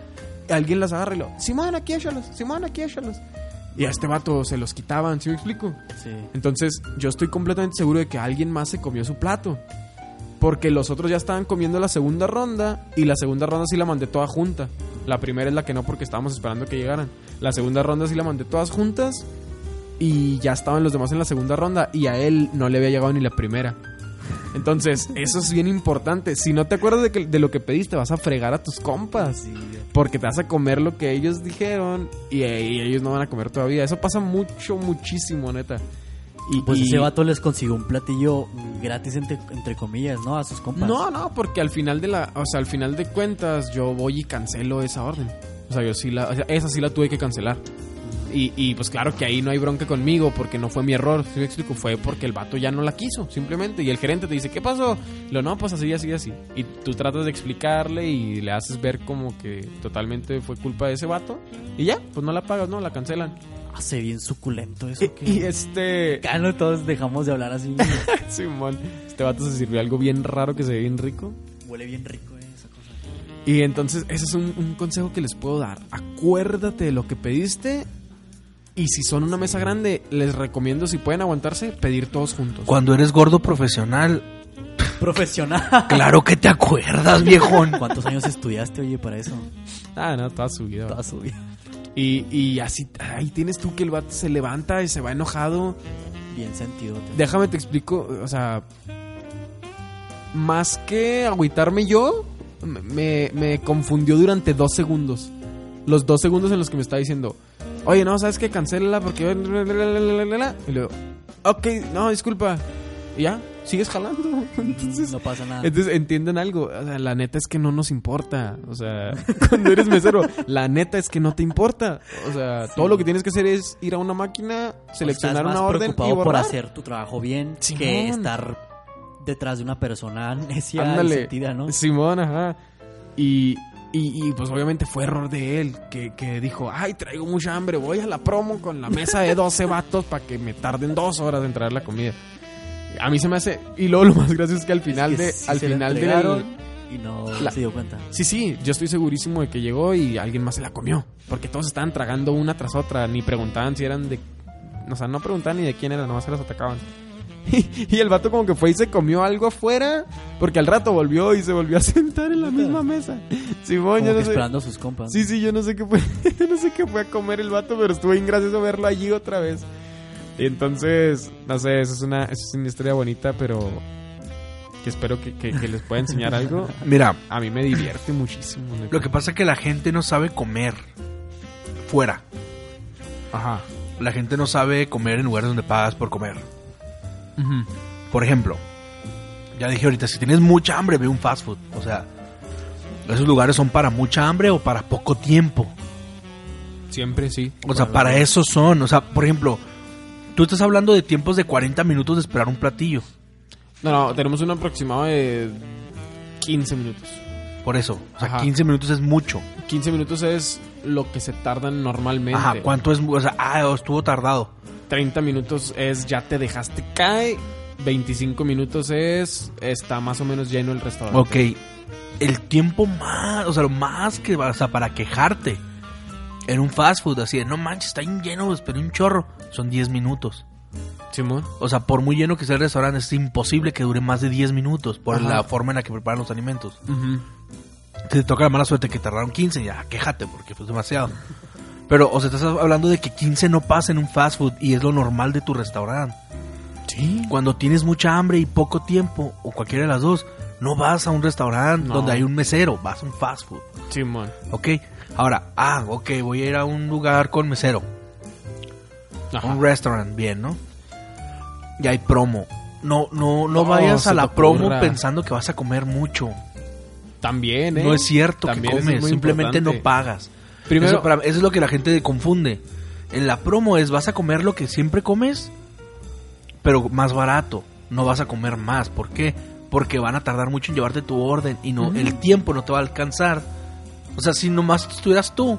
Alguien las agarra y lo, Simón, aquí échalos, Simón, aquí échalos. Y a este vato se los quitaban, ¿sí me explico? Sí. Entonces, yo estoy completamente seguro de que alguien más se comió su plato. Porque los otros ya estaban comiendo la segunda ronda y la segunda ronda sí la mandé toda junta. La primera es la que no porque estábamos esperando que llegaran. La segunda ronda sí la mandé todas juntas y ya estaban los demás en la segunda ronda y a él no le había llegado ni la primera. Entonces, eso es bien importante. Si no te acuerdas de, que- de lo que pediste, vas a fregar a tus compas. Porque te vas a comer lo que ellos dijeron y, y ellos no van a comer todavía. Eso pasa mucho, muchísimo, neta. Y, Pues y- ese vato les consiguió un platillo gratis entre, entre comillas, ¿no? A sus compas. No, no, porque al final de la, o sea, al final de cuentas yo voy y cancelo esa orden. O sea, yo sí la, o sea, esa sí la tuve que cancelar. Y, y pues claro que ahí no hay bronca conmigo porque no fue mi error, ¿sí me explico? Fue porque el vato ya no la quiso, simplemente. Y el gerente te dice, ¿qué pasó? Lo no, pues así, así, así. Y tú tratas de explicarle y le haces ver como que totalmente fue culpa de ese vato. Y ya, pues no la pagas, no, la cancelan. Hace bien suculento eso. que- Y este... Cano, todos dejamos de hablar así. Simón, este vato se sirvió algo bien raro que se ve bien rico. Huele bien rico eh. Y entonces ese es un, un consejo que les puedo dar. Acuérdate de lo que pediste. Y si son una mesa grande, les recomiendo, si pueden aguantarse, pedir todos juntos. Cuando eres gordo profesional, Profesional. claro que te acuerdas, viejón. ¿Cuántos años estudiaste, oye, para eso? Ah, no, toda su vida. Toda su vida. Y, y así, ahí tienes tú que el vato se levanta y se va enojado. Bien sentido. Déjame te explico, o sea, más que agüitarme yo, me, me confundió durante dos segundos. Los dos segundos en los que me está diciendo, oye, no, ¿sabes qué? Cancélala porque... Y luego, ok, no, disculpa. y ya, sigues jalando. Entonces, No pasa nada. entonces entienden algo. O sea, la neta es que no nos importa. O sea, cuando eres mesero, la neta es que no te importa. O sea, todo lo que tienes que hacer es ir a una máquina, seleccionar Estás más una orden y preocupado por borrar. hacer tu trabajo bien Simón. que estar detrás de una persona necia y sentida, ¿no? Simón, ajá. Y, y, y, pues obviamente fue error de él, que, que dijo, ay, traigo mucha hambre, voy a la promo con la mesa de 12 vatos para que me tarden dos horas en traer la comida. A mí se me hace... Y luego lo más gracioso es que al final Es que de... al final del... y no La- se dio cuenta. Sí, sí, yo estoy segurísimo de que llegó y alguien más se la comió. Porque todos estaban tragando una tras otra, ni preguntaban si eran de... O sea, no preguntaban ni de quién eran, nomás se las atacaban. Y, el vato como que fue y se comió algo afuera, porque al rato volvió y se volvió a sentar en la misma mesa. Simón, Como yo que no sé... esperando a sus compas. Sí, sí, yo no sé qué fue, yo no sé qué fue a comer el vato, pero estuvo bien gracioso verlo allí otra vez. Y entonces, no sé, eso es una, eso es una historia bonita, pero que espero que, que- que les pueda enseñar algo. Mira, A mí me divierte muchísimo. lo que pasa es que la gente no sabe comer fuera. Ajá. La gente no sabe comer en lugares donde pagas por comer. Por ejemplo, ya dije ahorita, si tienes mucha hambre, ve un fast food. O sea, esos lugares son para mucha hambre o para poco tiempo. Siempre sí. O sea, para eso son. O sea, por ejemplo, tú estás hablando de tiempos de 40 minutos de esperar un platillo. No, no, tenemos un aproximado de 15 minutos. Por eso. O sea, Ajá. 15 minutos es mucho. 15 minutos es lo que se tardan normalmente. Ajá, ¿cuánto es? O sea, ah, estuvo tardado. 30 minutos es ya te dejaste caer. 25 minutos es está más o menos lleno el restaurante. Ok. El tiempo más, o sea, lo más que, o sea, para quejarte en un fast food, así de, no manches, está bien lleno, esperé un chorro. Son 10 minutos. Simón. O sea, por muy lleno que sea el restaurante, es imposible que dure más de 10 minutos por Ajá. la forma en la que preparan los alimentos. Si te toca la mala suerte que tardaron 15, ya quéjate porque fue demasiado. Pero, o sea, estás hablando de que 15 no pasa en un fast food y es lo normal de tu restaurante. Sí. Cuando tienes mucha hambre y poco tiempo, o cualquiera de las dos, no vas a un restaurante No. donde hay un mesero, vas a un fast food. Simón. ¿Ok? Ahora, ah, ok, voy a ir a un lugar con mesero. Ajá. Un restaurant, bien, ¿no? Y hay promo. No, no, no No, vayas a la promo pensando que vas a comer mucho. También, ¿eh? No es cierto También que comes, simplemente importante. no pagas. Primero, Eso, para- eso es lo que la gente confunde. En la promo es vas a comer lo que siempre comes, pero más barato. No vas a comer más. ¿Por qué? Porque van a tardar mucho en llevarte tu orden y no el tiempo no te va a alcanzar. O sea, si nomás estuvieras tú,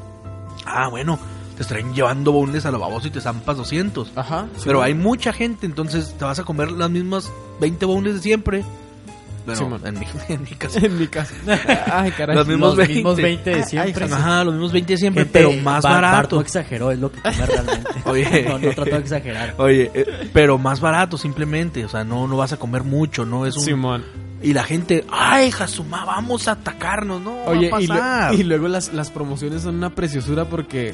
ah, bueno, te estarían llevando bonles a lo baboso y te zampas 200. Ajá. Pero hay mucha gente, entonces te vas a comer las mismas 20 bonles de siempre. Bueno, Simón. en mi, en mi caso. en mi casa. Ay, caray. Los mismos Los 20. mismos 20 de siempre. ay, Ajá, los mismos 20 de siempre, Gente, pero más Bar- barato. no exageró, es lo que come realmente. Oye. no, no trató de exagerar. Oye, eh, pero más barato simplemente, o sea, no, no vas a comer mucho, no es un... Simón. Y la gente, ay, Jasuma, vamos a atacarnos, no, Oye, va a y, lue- pasar. y luego las, las promociones son una preciosura porque,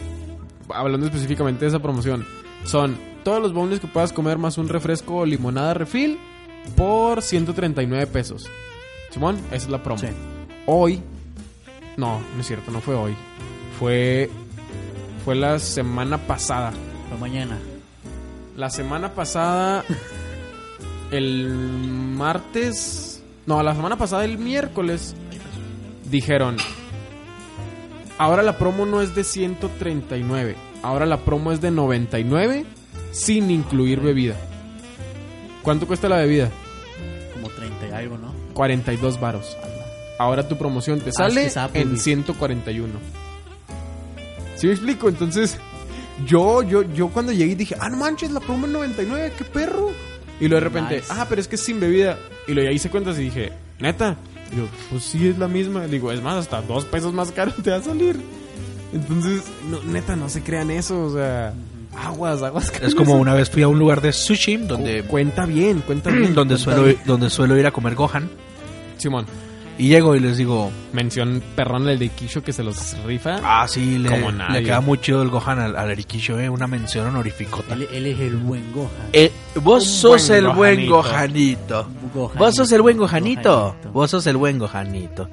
hablando específicamente de esa promoción, son todos los boneless que puedas comer más un refresco o limonada refill por 139 pesos. Simón, esa es la promo. Sí. Hoy, no, no es cierto, no fue hoy. Fue, fue la semana pasada. Pero mañana. La semana pasada, el martes, no, la semana pasada, el miércoles, dijeron, ahora la promo no es de 139, ahora la promo es de 99 sin incluir bebida. ¿Cuánto cuesta la bebida? Como 30 y algo, ¿no? 42 varos. Ahora tu promoción te Ah, sale es que en 141. ¿Sí me explico? Entonces, yo, yo, yo cuando llegué dije, ah, no manches, la promo en 99, qué perro. Y luego de repente, Nice. ah, pero es que es sin bebida. Y luego ya hice cuentas y dije, neta. Y yo, pues sí, es la misma. Digo, es más, hasta dos pesos más caro te va a salir. Entonces, no, neta, no se crean eso. O sea, aguas, aguas. Es como una vez fui a un lugar de sushi donde, Cuenta bien, cuenta bien. donde, cuenta suelo, bien. donde suelo ir a comer Gohan. Simón, Y llego y les digo, mención perrón el de Kisho que se los rifa. ah, sí, le, Como le nadie. queda muy chido el Gohan al, al Erikisho, eh, una mención honoríficota. Él, él es el buen Gohan. Eh, vos Un sos buen el buen Gohanito. Gohanito. Gohanito, Vos sos el buen Gohanito. Gohanito. Vos sos el buen Gohanito.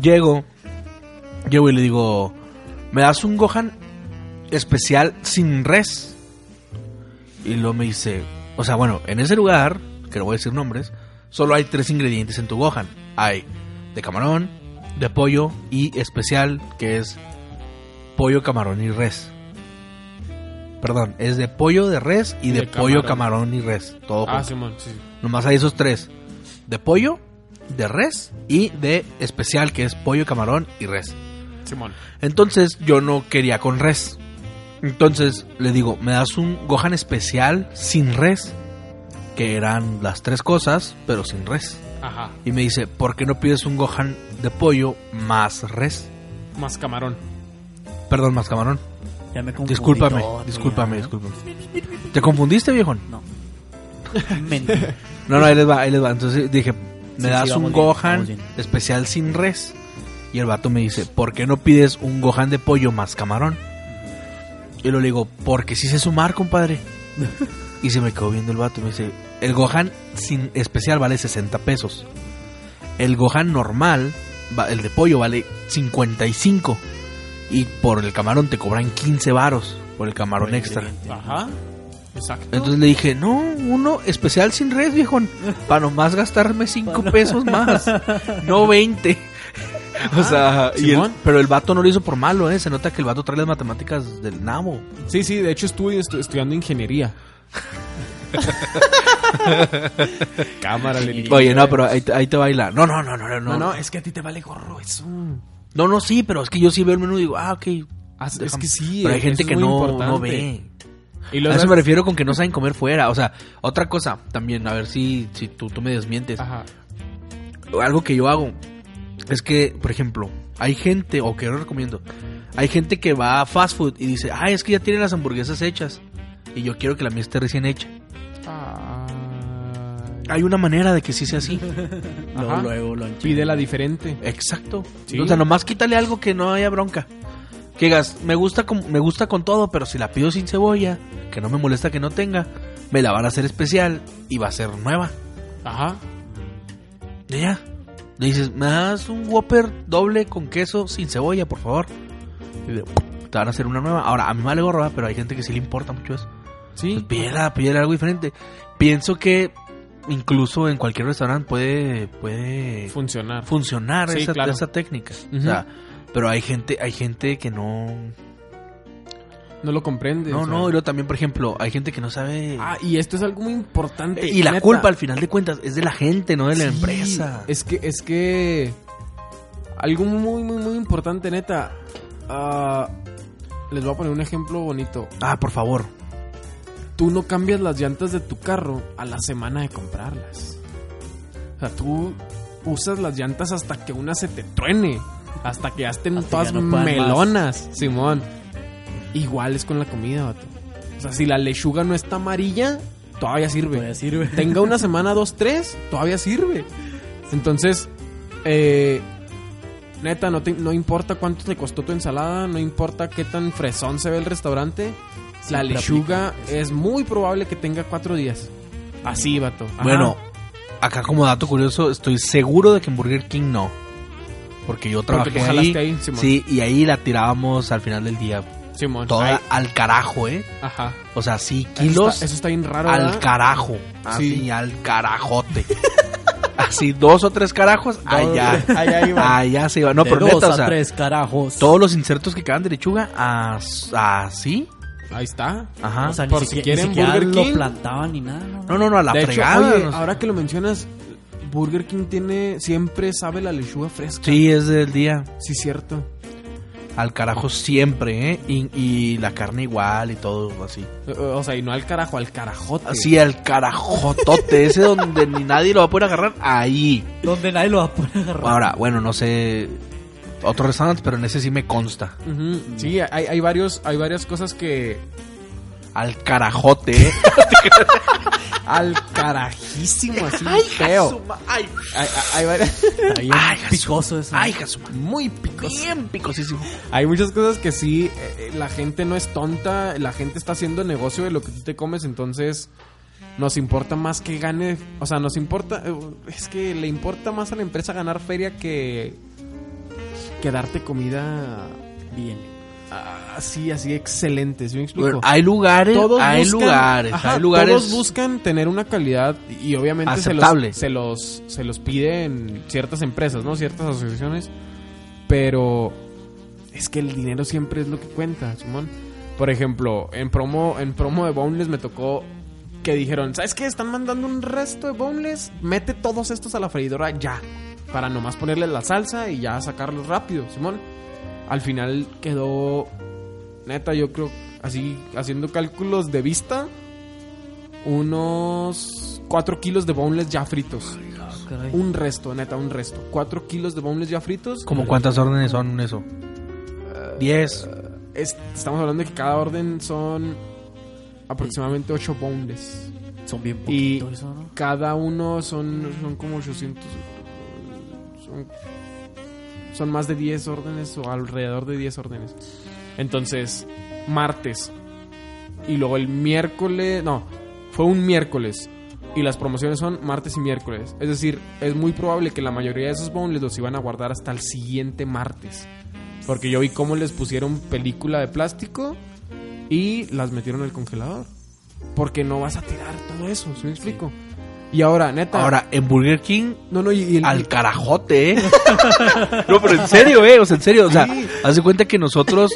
Llego. Llego y le digo, ¿me das un Gohan especial sin res? Y luego me dice, o sea, bueno, en ese lugar que no voy a decir nombres, solo hay tres ingredientes en tu Gohan. Hay de camarón, de pollo y especial, que es pollo, camarón y res. Perdón, es de pollo de res y, de, de pollo, camarón. camarón y res. Todo Ah. Simón, sí. Nomás hay esos tres. De pollo, de res y de especial, que es pollo, camarón y res. Simón. Entonces yo no quería con res. Entonces le digo, ¿me das un Gohan especial sin res? Que eran las tres cosas, pero sin res. Ajá. Y me dice, ¿por qué no pides un Gohan de pollo más res? Más camarón. Perdón, más camarón. Ya me confundí Discúlpame, todo, discúlpame, discúlpame. ¿Te confundiste, viejón? No. No, no, ahí les va, ahí les va. Entonces dije, ¿me Sí, das sí, un bien, Gohan especial sin res? Y el vato me dice, ¿por qué no pides un Gohan de pollo más camarón? Y lo le digo, porque sí sé sumar, compadre. y se me quedó viendo el vato y me dice, el Gohan sin especial vale 60 pesos. El Gohan normal, el de pollo, vale 55. Y por el camarón te cobran 15 varos por el camarón Por el extra. Ajá. Exacto. Entonces le dije, no, uno especial sin res, viejón. Para nomás gastarme 5 pesos más. No 20. o sea, y el- Simón. pero el vato no lo hizo por malo, ¿eh? Se nota que el vato trae las matemáticas del nabo. Sí, sí, de hecho estuve estu- estudiando ingeniería. Cámara, Lenny. Oye, no, pero ahí, te- ahí te baila. No, no, no, no, no. No, no, es que a ti te vale gorro eso. No, no, sí, pero es que yo sí veo el menú y digo, ah, ok. Ah, es que sí, Pero hay eso gente es que no, importante. no ve. Y A eso me refiero con que no saben comer fuera. O sea, otra cosa también, a ver si, si tú, tú me desmientes. Ajá. algo que yo hago es que, por ejemplo, hay gente, o que yo recomiendo, hay gente que va a fast food y dice, ay, es que ya tienen las hamburguesas hechas y yo quiero que la mía esté recién hecha. Hay una manera de que sí sea así. Luego, luego lo Pídela diferente. Exacto. Sí. O sea, nomás quítale algo que no haya bronca. Que digas, me gusta con, me gusta con todo, pero si la pido sin cebolla, que no me molesta que no tenga, me la van a hacer especial y va a ser nueva. Ajá. Ya. Le dices, me das un Whopper doble con queso sin cebolla, por favor. Y te van a hacer una nueva. Ahora, a mí me vale ¿verdad? pero hay gente que sí le importa mucho eso. Sí. Pues pídela, pídela algo diferente. Pienso que incluso en cualquier restaurante puede, puede Funcionar. funcionar Sí, esa, claro. esa técnica. O Ujú. sea, pero hay gente, hay gente que no. No lo comprende. No, o sea. no, luego también, por ejemplo, hay gente que no sabe. Ah, y esto es algo muy importante. y la neta. culpa, al final de cuentas, es de la gente, no de la Sí, empresa. Es que, es que. Algo muy, muy, muy importante, neta. Ah, les voy a poner un ejemplo bonito. Ah, por favor. Tú no cambias las llantas de tu carro a la semana de comprarlas. O sea, tú usas las llantas hasta que una se te truene. Hasta que ya estén Hasta todas ya no melonas, Simón. Igual es con la comida, vato. O sea, si la lechuga no está amarilla, todavía sirve. Todavía sirve. Tenga una semana, dos, tres, todavía sirve. Entonces, eh, neta, no, te- no importa cuánto te costó tu ensalada, no importa qué tan fresón se ve el restaurante, la lechuga es muy probable que tenga cuatro días. Así, vato. Ajá. Bueno, acá como dato curioso, estoy seguro de que en Burger King no. Porque yo Porque trabajé tú ahí, ahí, sí, y ahí la tirábamos al final del día. Simón. Toda Ay, al carajo, ¿eh? ajá. O sea, sí, Eso kilos está, eso está bien raro. al ¿verdad? carajo. Así, Sí. al carajote. Así, dos o tres carajos, allá. Allá iba. Allá se iba. No, De pero dos neta, o a sea, tres carajos. todos los insertos que quedan de lechuga, as- así. Ahí está. Ajá. O sea, Por ni si siquiera, quieren ni siquiera Burger lo King. plantaban ni nada. No, no, no, no, a la de hecho, fregada. oye, no sé. ahora que lo mencionas, Burger King tiene siempre sabe la lechuga fresca. Sí, es del día. Sí, cierto. Al carajo siempre, ¿eh? Y, y la carne igual y todo así. O- sea, y no al carajo, al carajote. Así, al carajotote, ese donde ni nadie lo va a poder agarrar, ahí. Donde nadie lo va a poder agarrar. Ahora, bueno, no sé otros restaurantes, pero en ese sí me consta. Sí, hay, hay varios, hay varias cosas que. Al carajote, ¿eh? Al carajísimo, así Ay, feo. Ay, Está bien ay, Jasuma, picoso eso. Ay, Jasuma. muy picos. Bien picosísimo. Hay muchas cosas que sí, eh, eh, la gente no es tonta, la gente está haciendo negocio de lo que tú te comes, entonces nos importa más que gane, o sea, nos importa, eh, es que le importa más a la empresa ganar feria que que darte comida Bien. Ah, así, así excelentes. ¿sí me explico? Bueno, hay lugares, hay lugares, ajá, hay lugares. Todos buscan tener una calidad y obviamente se Aceptable. los, se los se los piden ciertas empresas, ¿no? Ciertas asociaciones, pero es que el dinero siempre es lo que cuenta, Simón. Por ejemplo, en promo en promo de Boneless me tocó que dijeron, ¿sabes qué? Están mandando un resto de Boneless, mete todos estos a la freidora ya, para nomás ponerle la salsa y ya sacarlos rápido, Simón. Al final quedó neta, yo creo, así haciendo cálculos de vista, unos 4 kilos de boneless ya fritos. Caray. Un resto, neta, un resto. 4 kilos de boneless ya fritos. ¿Como cuántas órdenes son eso? Diez. Es- estamos hablando de que cada orden son aproximadamente 8 boneless. Son bien Y poquito eso, ¿no? cada uno son, son como 800. Son, son más de 10 órdenes o alrededor de 10 órdenes. Entonces, martes. Y luego el miércoles. No, fue un miércoles. Y las promociones son martes y miércoles. Es decir, es muy probable que la mayoría de esos boneless los iban a guardar hasta el siguiente martes. Porque yo vi cómo les pusieron película de plástico y las metieron el congelador. Porque no vas a tirar todo eso, ¿sí me explico? Y ahora, neta. Ahora, en Burger King, no, no, y, y el- al carajote, ¿eh? no, pero en serio, ¿eh? O sea, en serio. O sea, Sí. haz de cuenta que nosotros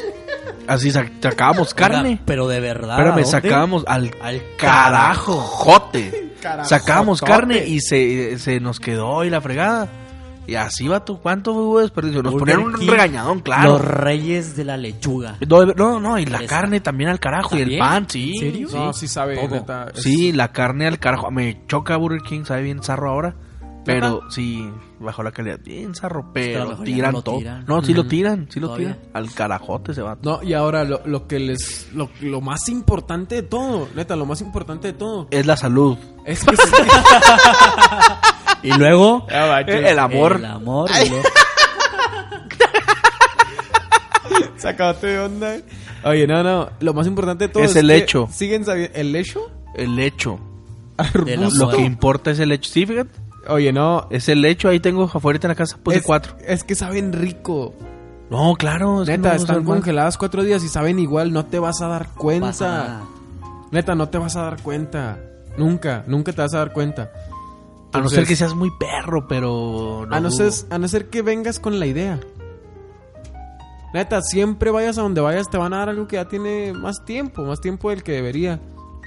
así sac- sacábamos carne. Oiga, pero de verdad. ¿a Espérame, sacábamos al Al carajote. Carajotote. Sacábamos carne y se, se nos quedó y la fregada. Y así va tu ¿cuánto hubo desperdicio? Nos Burger ponían un King, regañadón, claro. Los reyes de la lechuga. No, no, no, y la carne también al carajo. Y el pan, sí. ¿En serio? Sí, No, sí sabe, Todo. neta. es- Sí, la carne al carajo. Me choca Burger King, sabe bien zarro ahora. Pero sí, bajó la calidad. Bien zarro, pero tiran no todo. tiran. No, sí lo tiran, sí lo Todavía. tiran. Al carajote se va. No, y ahora lo, lo que les. Lo, lo más importante de todo, neta, lo más importante de todo. Es la salud. Es que. Y luego. El amor. El amor. y luego- Sácate de onda. eh. Oye, no, no. Lo más importante de todo Es el que hecho. Siguen sabiendo. ¿El hecho? El hecho. Del Arbusto. Lo que importa es el hecho. Sí, fíjate. Oye, no. Es el hecho. Ahí tengo afuera en la casa. Puse es, cuatro. Es que saben rico. No, claro. es que Neta, no, están mal. congeladas cuatro días y saben igual. No te vas a dar cuenta. pasa nada. Neta, no te vas a dar cuenta. Nunca, nunca te vas a dar cuenta. A no ser que seas muy perro, pero. a, no ser, a no ser que vengas con la idea. Neta, siempre vayas a donde vayas, te van a dar algo que ya tiene más tiempo, más tiempo del que debería.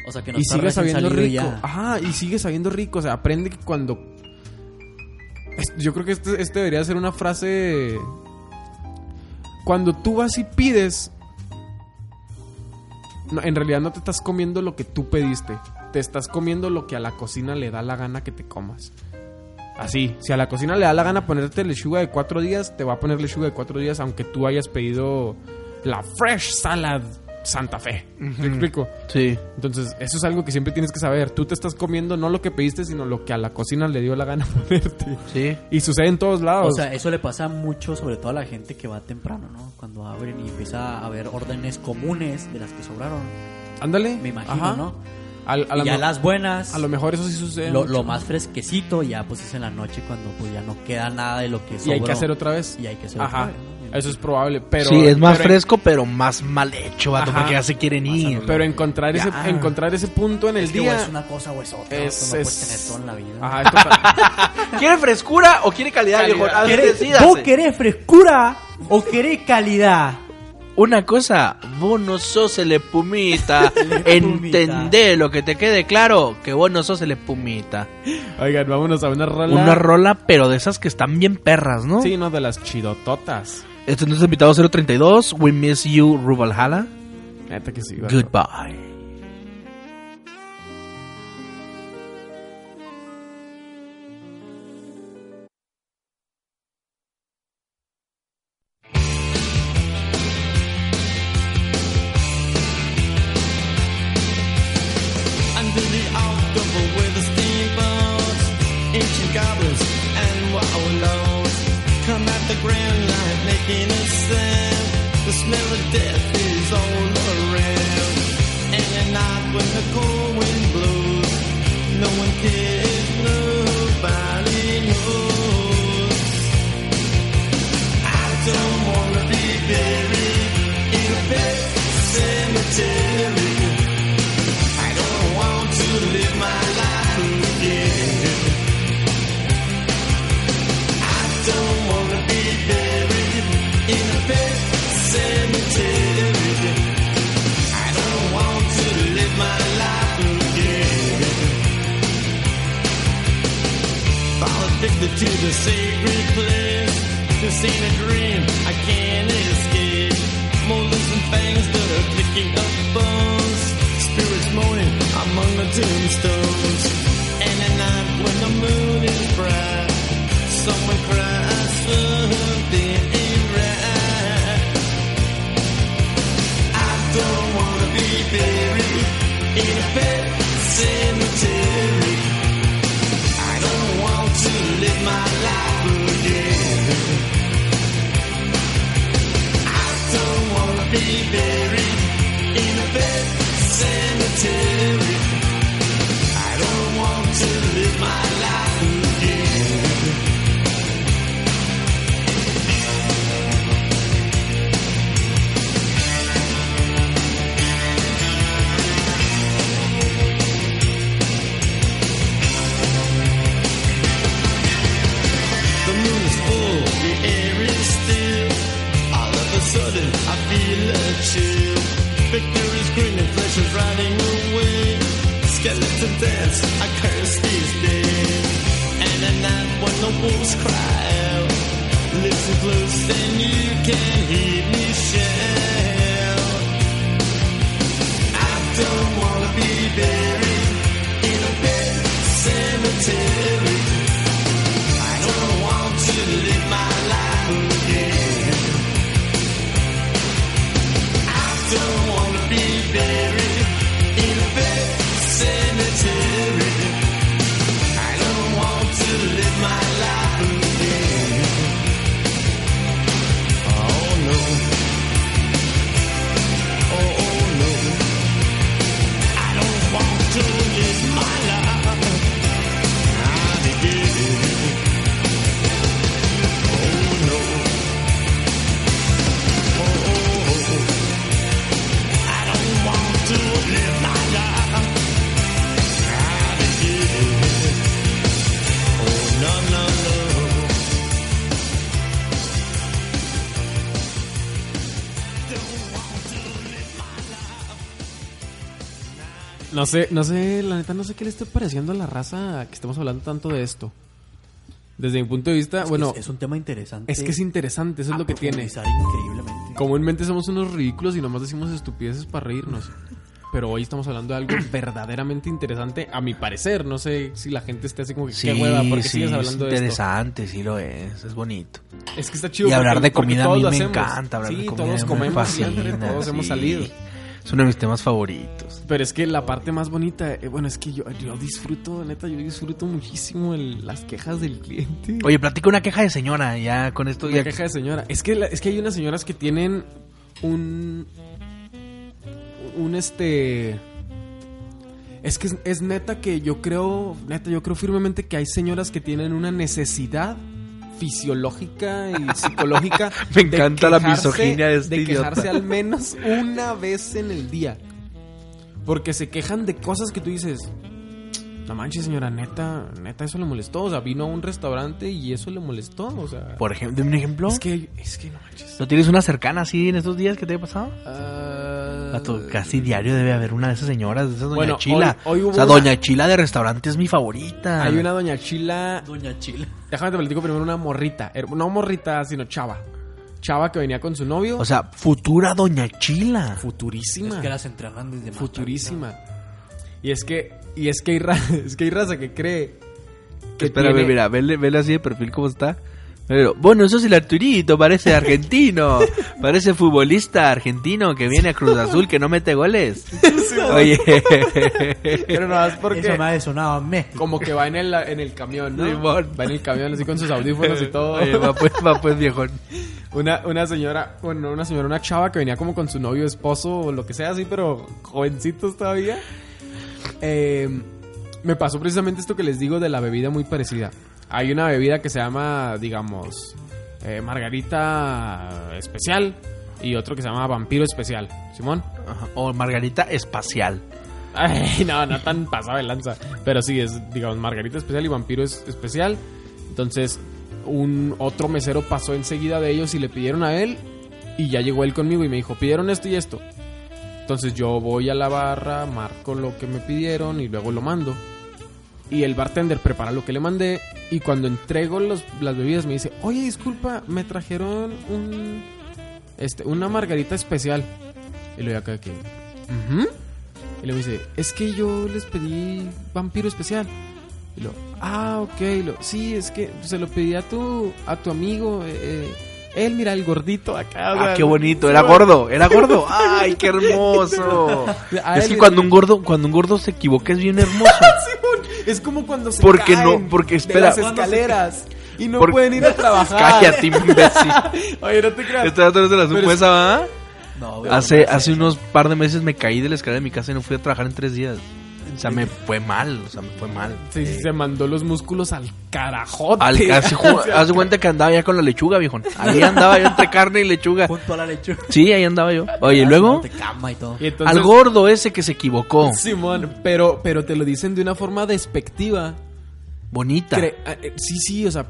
O sea, que no y sigue sabiendo rico. ya. Ajá, y sigue sabiendo rico. O sea, aprende que cuando. Yo creo que este, este debería ser una frase. Cuando tú vas y pides. no, en realidad no te estás comiendo lo que tú pediste. Te estás comiendo lo que a la cocina le da la gana que te comas. Así, si a la cocina le da la gana ponerte lechuga de cuatro días, te va a poner lechuga de cuatro días, aunque tú hayas pedido la Fresh Salad Santa Fe. ¿Me explico? Sí. Entonces, eso es algo que siempre tienes que saber. Tú te estás comiendo no lo que pediste, sino lo que a la cocina le dio la gana ponerte. Sí. Y sucede en todos lados. O sea, eso le pasa mucho, sobre todo a la gente que va temprano, ¿no? Cuando abren y empieza a haber órdenes comunes de las que sobraron. Ándale. Me imagino, Ajá. ¿no? Al- a, y ya las buenas. a lo mejor eso sí sucede. lo, mucho. lo más fresquecito ya pues es en la noche cuando pues ya no queda nada de lo que Y sobró. hay que hacer otra vez. Y hay que hacer Ajá. otra vez, ¿no? Eso es probable. Pero, sí, es más pero- fresco, pero más mal hecho, vato, Ajá. porque ya se quieren ir. Pero encontrar ese, encontrar ese punto en el Es que día. o es una cosa o es otra. es- no es- puedes tener todo en la vida. Ajá, esto pa- ¿Quiere frescura o quiere calidad, Calidad. viejo? A ver, ¿Querés- decídase. ¿Vos querés frescura o querés calidad? Una cosa, vos no sos el espumita. Entendé lo que te quede claro, que vos no sos el espumita. Oigan, vámonos a una rola. Una rola, pero de esas que están bien perras, ¿no? Sí, no, de las chidototas. Este es nuestro invitado 032, We Miss You, Rubalhala. Neta que sí. Goodbye. happiness then. The smell of death. No sé, no sé, la neta, no sé qué le esté pareciendo a la raza que estemos hablando tanto de esto. Desde mi punto de vista, Es bueno, es, es un tema interesante. es que es interesante, eso es lo que tiene. increíblemente. Comúnmente somos unos ridículos y nomás decimos estupideces para reírnos. Pero hoy estamos hablando de algo verdaderamente interesante, a mi parecer. No sé si la gente esté así como que, qué hueva, ¿por qué sí, sigues es hablando de esto? interesante, sí lo es, es bonito. Es que está chido. y hablar porque- de porque comida a mí me hacemos. encanta, hablar sí, de comida todos me comemos fascina, siempre, todos hemos sí. salido. Es uno de mis temas favoritos. Pero es que la parte más bonita, eh, bueno, es que yo, yo disfruto, neta, yo disfruto muchísimo el- las quejas del cliente. Oye, platica una queja de señora, ya con esto Una ya... queja de señora. Es que, la- es que hay unas señoras que tienen un. Un este. Es que es, es neta que yo creo. Neta, yo creo firmemente que hay señoras que tienen una necesidad fisiológica y psicológica. Me de encanta la misoginia de este De idiota. quejarse al menos una vez en el día. Porque se quejan de cosas que tú dices. No manches, señora, neta, neta, eso le molestó. O sea, vino a un restaurante y eso le molestó. O sea, Por ejemplo, ¿de un ejemplo? es que, es que no manches. ¿No tienes una cercana así en estos días que te haya pasado? Ah, casi diario debe haber una de esas señoras, de esas Doña Bueno, Chila. hoy- hoy hubo o sea, una- Doña Chila de restaurante es mi favorita. Hay una doña Chila. Doña Chila. Déjame te platico primero una morrita. No morrita, sino chava. Chava que venía con su novio. O sea, futura Doña Chila. futurísima. Es que las entrenan desde futurísima. Y es que, y es que hay, ra- es que hay raza que cree que Espérame, tiene- mira, vele, vele así de perfil cómo está. Pero, bueno, eso es el Arturito, parece argentino. parece futbolista argentino que viene a Cruz Azul que no mete goles. Oye. Pero no es porque Eso me ha sonado a México. como que va en el, en el camión, ¿no? Simón. Va en el camión así con sus audífonos y todo. Oye, va pues, va pues, viejón. Una, una señora, bueno, una señora, una chava que venía como con su novio, esposo o lo que sea así, pero jovencitos todavía. Eh, me pasó precisamente esto que les digo de la bebida muy parecida. Hay una bebida que se llama, digamos, eh, margarita especial. y otro que se llama Vampiro Especial. Simón. Ajá. O Margarita Espacial. Ay, no, no tan pasado de lanza. Pero sí, es, digamos, Margarita Especial y Vampiro es Especial. Entonces, un otro mesero pasó enseguida de ellos y le pidieron a él. Y ya llegó él conmigo y me dijo, pidieron esto y esto. Entonces yo voy a la barra, marco lo que me pidieron y luego lo mando. Y el bartender prepara lo que le mandé. Y cuando entrego los- las bebidas me dice, oye, disculpa, me trajeron un, este, una margarita especial. Y luego acá que... Y luego dice, es que yo les pedí vampiro especial. Y luego, ah, ok. Sí, es que se lo pedí a tu, a tu amigo. eh, eh, él, mira, el gordito acá. Ah, qué bonito. Era gordo, era gordo. Ay, qué hermoso. A Es que cuando un gordo, cuando un gordo se equivoca es bien hermoso. Es como cuando se Porque caen no- porque de espera. las escaleras y no Por- pueden ir a trabajar. Cállate, imbécil. Oye, no te creas. Esta otra vez se la supo es- esa, ¿va? No, Hace, no, hace no, unos par de meses me caí de la escalera de mi casa y no fui a trabajar en tres días. O sea, me fue mal, o sea, me fue mal. Sí, sí, se mandó los músculos al carajote. Al casi haz de cuenta que andaba ya con la lechuga, viejo. Ahí andaba yo entre carne y lechuga. Junto a la lechuga. Sí, ahí andaba yo. Oye, Ah, luego De cama y todo. Y entonces- al gordo ese que se equivocó. Simón, pero, pero te lo dicen de una forma despectiva. Bonita. Cre- ah, eh, sí, sí, o sea,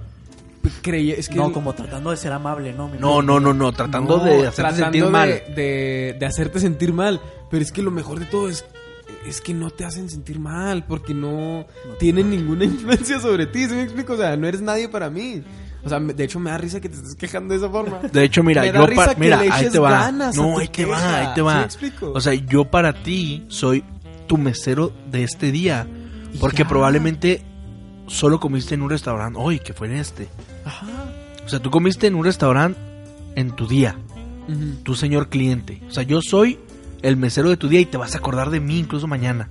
creía, es que... No, como tratando de ser amable, ¿no? No, no, no, no, tratando No, de hacerte tratando sentir de- mal. De, de hacerte sentir mal. Pero es que lo mejor de todo es, es que no te hacen sentir mal porque no, tienen ninguna influencia sobre ti. ¿Sí me explico? O sea, no eres nadie para mí. O sea, de hecho me da risa que te estés quejando de esa forma. De hecho, mira, Me da yo risa pa- que mira, ahí te va. No, ahí te va, ahí te ¿Sí va. me explico? O sea, yo para ti soy tu mesero de este día, porque ya. probablemente solo comiste en un restaurante hoy, que fue en este. Ajá. O sea, tú comiste en un restaurante en tu día, tu señor cliente. O sea, yo soy el mesero de tu día y te vas a acordar de mí incluso mañana.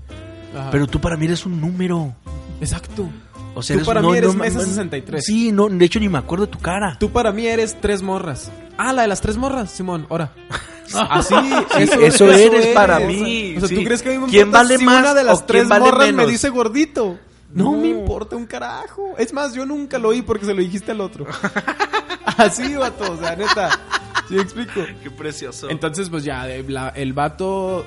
Ajá. Pero tú para mí eres un número. Exacto. O sea, Tú eres para no, mí eres no, mesa no, 63. Sí, no, de hecho ni me acuerdo de tu cara. Tú para mí eres tres morras. Ah, la de las tres morras, Simón, ahora. Así, Sí, eso eres para mí, O sea, sí. ¿tú crees que a mí me ¿Quién vale si más una de las quién tres vale morras me menos? dice gordito? No, No. me importa un carajo. Es más, yo nunca lo oí porque se lo dijiste al otro. Así, vato, o sea, neta. ¿Sí me explico? Qué precioso. Entonces, pues ya, la- el vato.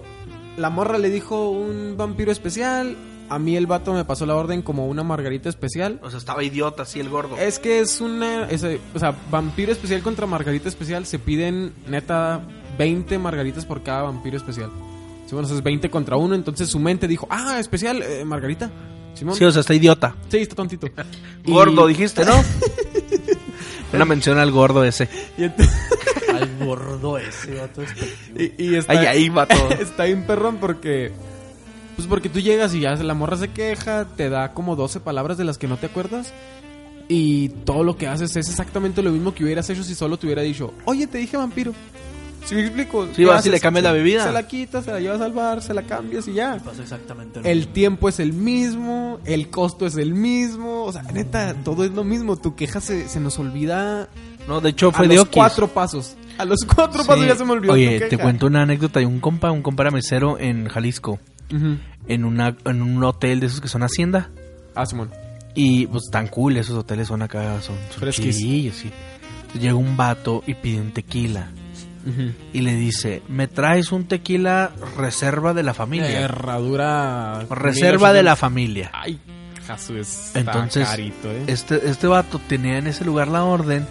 La morra le dijo un vampiro especial. A mí el vato me pasó la orden como una margarita especial. O sea, estaba idiota así el gordo. Es que es una. o sea, vampiro especial contra margarita especial. Se piden, neta, 20 margaritas por cada vampiro especial. Simón, eso es 20 contra uno. Entonces su mente dijo: Ah, especial, eh, margarita. Simón. Sí, o sea, está idiota. Sí, está tontito. Y- Gordo, dijiste, ¿no? Una mención al gordo ese. Y, ent- Al gordo ese, vato y- y está, Ay, ahí va todo. está bien perrón porque. Pues porque tú llegas y ya la morra se queja, te da como 12 palabras de las que no te acuerdas. Y todo lo que haces es exactamente lo mismo que hubieras hecho si solo te hubiera dicho, oye, te dije vampiro. ¿Sí me explico? Sí, ¿Qué vas y le cambias la Se- bebida. Se la quitas, se la llevas al bar, se la cambias y ya. Pasó exactamente lo El mismo. tiempo es el mismo, el costo es el mismo. O sea, neta, todo es lo mismo. Tu queja se, se nos olvida No, de hecho fue a de los Oquis. cuatro pasos. A los cuatro Sí. pasos ya se me olvidó. Oye, tu te queja. cuento una anécdota de un compa, un compa era mesero en Jalisco, en una en un hotel de esos que son hacienda. Ah, Simón. Y pues tan cool, esos hoteles son acá, son, son sí. Entonces, llega un vato y pide un tequila. Y le dice, me traes un tequila reserva de la familia. Herradura. reserva de la 1800. familia. Ay, Jesús. Entonces, carito, ¿eh? este, este vato tenía en ese lugar la orden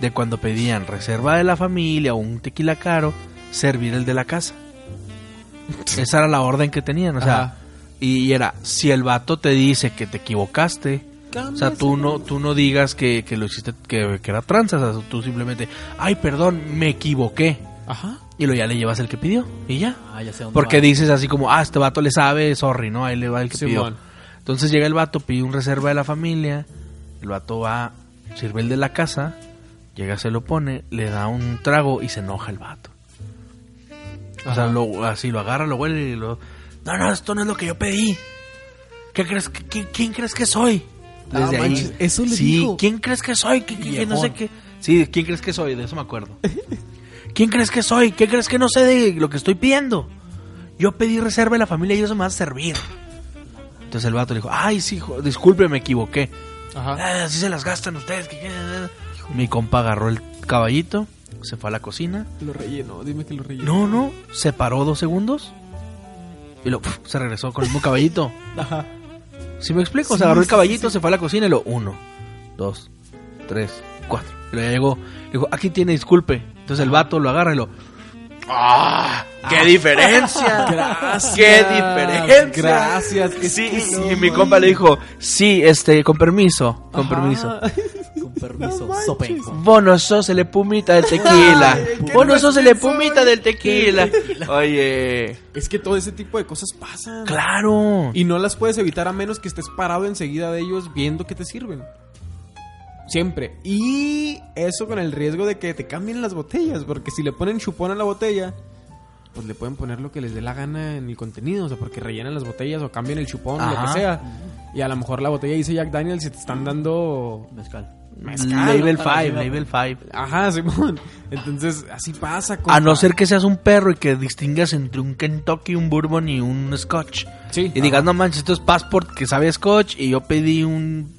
de cuando pedían reserva de la familia o un tequila caro, servir el de la casa. Esa era la orden que tenían, o sea, Ajá. y era, si el vato te dice que te equivocaste, o sea, tú no, tú no digas que, que lo hiciste, que, que era tranza, o sea, tú simplemente, ay, perdón, me equivoqué. Ajá. Y lo ya le llevas el que pidió, y ya. Ah, ya sé dónde Porque va. dices así como, ah, este vato le sabe, sorry, ¿no? Ahí le va el que pidió. Entonces llega el vato, pide un reserva de la familia, el vato va, sirve el de la casa, llega, se lo pone, le da un trago y se enoja el vato. O sea, lo, así lo agarra, lo huele y lo... No, no, esto no es lo que yo pedí. ¿Qué crees ¿Quién crees que soy? Ah, Desde ahí. manches, eso le sí, dijo. ¿quién crees que soy? ¿Qué, qué- qué no sé qué? Sí, ¿quién crees que soy? De eso me acuerdo. ¿Quién crees que soy? ¿Qué crees que no sé de lo que estoy pidiendo? Yo pedí reserva de la familia y eso me va a servir. Entonces el vato le dijo, ay, sí, jo- disculpe, me equivoqué. Ajá. Ah, así se las gastan ustedes. que- que- Mi compa agarró el caballito, Se fue a la cocina. Lo relleno, dime que lo relleno. No, no. Se paró dos segundos. Y pf, se regresó con el mismo caballito. Ajá. ¿Sí me explico? Sí, se agarró el caballito, sí. se fue a la cocina y lo uno, dos, tres, cuatro. Y luego llegó, le dijo, aquí tiene, disculpe. Entonces el vato lo agarra y lo... ¡Ah! ¡Qué diferencia! Gracias. ¡Qué diferencia! Gracias. Sí, que sí, no y mi compa le dijo, sí, este, con permiso, con Ajá. permiso. Permiso, manches. sopenco. Vos no sos el espumita del tequila. Ay, Vos no sos el espumita del tequila. Oye, Es que todo ese tipo de cosas pasan. claro. Y no las puedes evitar a menos que estés parado enseguida de ellos viendo que te sirven. Siempre. Y eso con el riesgo de que te cambien las botellas. Porque si le ponen chupón a la botella, pues le pueden poner lo que les dé la gana en el contenido. O sea, porque rellenan las botellas o cambian el chupón, lo Ajá. que sea. Y a lo mejor la botella dice Jack Daniels y te están dando Mezcal. Mezcal. Label para 5, arriba. Label 5. Ajá, Simón. Entonces, así pasa. A compa. no ser que seas un perro y que distingas entre un Kentucky, un Bourbon y un Scotch. Sí. Y digas, no manches, esto es Passport que sabe Scotch y yo pedí un,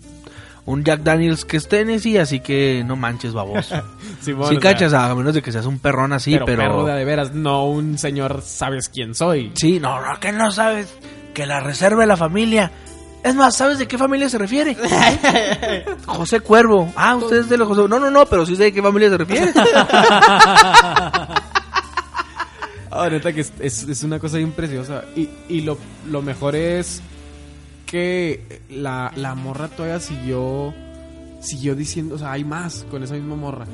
un Jack Daniels que es Tennessee, así que no manches, baboso. Sí sea, cachas, a menos de que seas un perrón así, pero, pero... perro de a de veras, no un señor sabes quién soy. Sí, no, no, que no sabes que la reserva de la familia... Es más, ¿sabes de qué familia se refiere? José Cuervo. Ah, usted es de los José... No, no, no, pero sí sé de qué familia se refiere. Ah, neta que es, es- es una cosa bien preciosa. Y, y lo, lo mejor es que la, la morra todavía siguió, siguió diciendo, o sea, hay más con esa misma morra.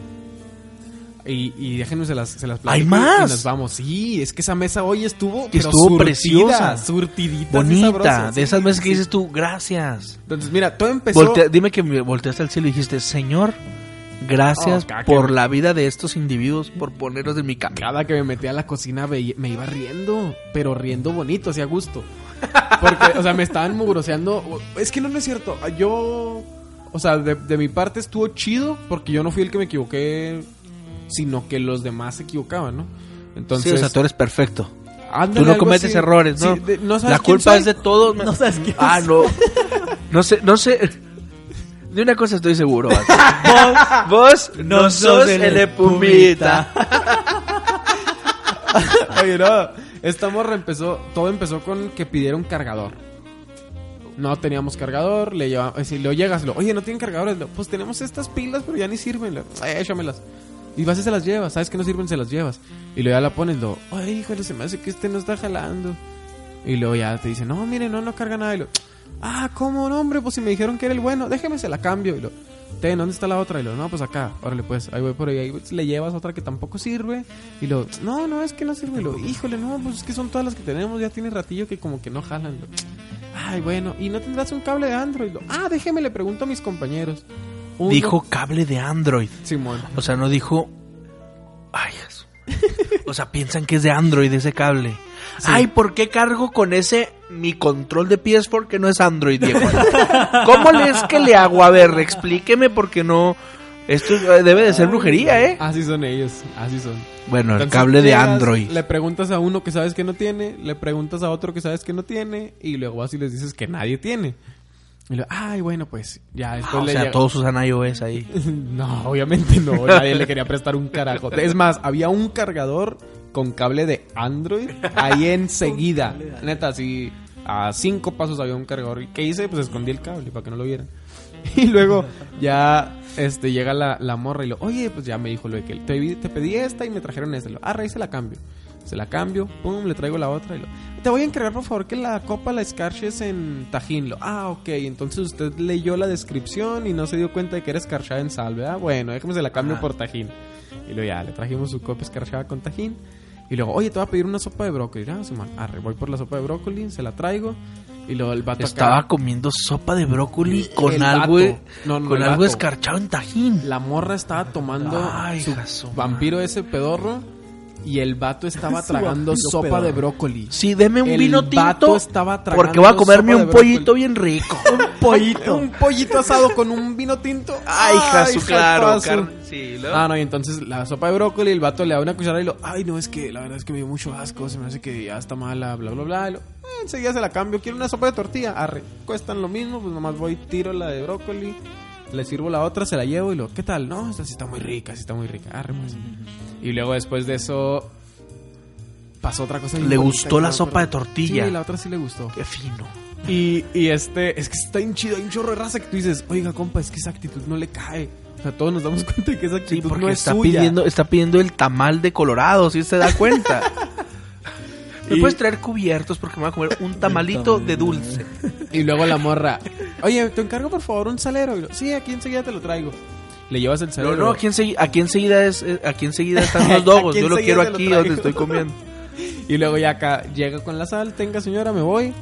Y, y déjenme se las, se las ¿Hay platico más? Y nos vamos. Sí, es que esa mesa hoy estuvo, Que pero estuvo surtida, preciosa. surtidita, Bonita. De esas veces que sí. dices tú, gracias. Entonces, mira, todo empezó... Voltea- dime que me volteaste al cielo y dijiste, Señor, gracias Oh, por la vida de estos individuos, por ponerlos en mi camino. Cada que me metía a la cocina me iba riendo, pero riendo bonito, así a gusto. Porque, o sea, me estaban mugroseando. Es que no, no es cierto. Yo, o sea, de, de mi parte estuvo chido porque yo no fui el que me equivoqué, sino que los demás se equivocaban, ¿no? Entonces, sí, o sea, tú eres perfecto. ándale, Tú no cometes así. errores, ¿no? Sí, de- no sabes la culpa soy. es de todos. No sabes quién Ah, no. No sé, no sé. De una cosa estoy seguro. vato. Vos, no, sos el espumita. Oye, no, esta morra empezó, todo empezó con que pidieron cargador. No teníamos cargador, le llevamos, si lo llegas, lo, oye, no tienen cargadores, Lo, pues tenemos estas pilas, pero ya ni sirven, lo, "Eh, échamelas. Y vas y se las llevas, sabes que no sirven, se las llevas. Y luego ya la pones, lo, ay, híjole, se me hace que este no está jalando. Y luego ya te dice, no, mire, no, no carga nada. Y lo, ah, ¿cómo no, hombre? Pues si me dijeron que era el bueno, déjeme se la cambio. Y lo, ten, ¿dónde está la otra? Y lo, no, pues acá, órale, pues, ahí voy por ahí. Ahí le llevas otra que tampoco sirve. Y lo, no, no, es que no sirve. Lo, híjole, no, pues es que son todas las que tenemos, ya tiene ratillo que como que no jalan. Lo, ay, bueno, ¿y no tendrás un cable de Android? Lo, ah, déjeme, le pregunto a mis compañeros. Uno- Dijo cable de Android. Simón. O sea, no dijo. Ay, eso. O sea, piensan que es de Android ese cable. Ay, ¿por qué cargo con ese mi control de PS4 que no es Android, Diego? ¿Cómo le es que le hago? A ver, explíqueme porque no. Esto debe de ser brujería, ¿eh? Así son ellos, así son. Bueno, el cable de Android. Le preguntas a uno que sabes que no tiene, le preguntas a otro que sabes que no tiene, y luego vas y les dices que nadie tiene. Y luego, ay, bueno, pues ya después Ah, o le sea, llega- todos usan iOS ahí. No, obviamente no, nadie le quería prestar un carajo. Es más, había un cargador con cable de Android ahí enseguida. Neta, así a cinco pasos había un cargador. ¿Y qué hice? Pues escondí el cable para que no lo vieran. Y luego ya este llega la, la morra y lo, oye, pues ya me dijo lo de que te, te pedí esta y me trajeron esta. Y Lo, ah, ahí se la cambio. Se la cambio, pum, le traigo la otra y lo, te voy a encargar por favor que la copa la escarches en tajín. Lo, ah, ok, entonces usted leyó la descripción y no se dio cuenta de que era escarchada en sal, ¿verdad? Bueno, déjame se la cambio Ah. por tajín. Y luego ya, le trajimos su copa escarchada con tajín. Y luego, oye, te voy a pedir una sopa de brócoli. Ah, Simón, arre, voy por la sopa de brócoli, se la traigo. Y luego el vato acá- Estaba comiendo sopa de brócoli con algo. No, no, con algo vato. escarchado en tajín. La morra estaba tomando Ay, su vampiro ese pedorro y el vato estaba tragando sopa de brócoli. Sí, deme un El vino vato tinto. estaba tragando Porque voy a comerme un pollito bien rico. Pollito. Un pollito asado con un vino tinto. Ay, hija su, claro. carne- Sí, Ah, no, y entonces la sopa de brócoli, el vato le da una cucharada y lo, ay, no, es que la verdad es que me dio mucho asco, se me hace que ya está mala, bla, bla, bla. Y lo, "Eh, enseguida se la cambio, quiero una sopa de tortilla, arre, cuestan lo mismo, pues nomás voy, tiro la de brócoli le sirvo la otra, se la llevo y lo, ¿qué tal? No, esta sí está muy rica, sí está muy rica. Arre, pues. Y luego después de eso pasó otra cosa. Le gustó la sopa de tortilla. Sí, la otra sí le gustó. Qué fino. Y, y este, es que está bien chido, hay un chorro de raza que tú dices, oiga, compa, es que esa actitud no le cae. O sea, todos nos damos cuenta de que esa Sí, actitud porque no es está suya. pidiendo, está pidiendo el tamal de Colorado, si se da cuenta. ¿Me Y- puedes traer cubiertos porque me voy a comer un tamalito de dulce? Y luego la morra, oye, te encargo por favor un salero. Y sí, aquí enseguida te lo traigo. Le llevas el No, salero. no, aquí, enseguida, aquí enseguida es, eh, aquí enseguida están los dogos. Yo lo quiero lo aquí traigo. donde estoy comiendo. Y luego ya acá llega con la sal, tenga señora, me voy.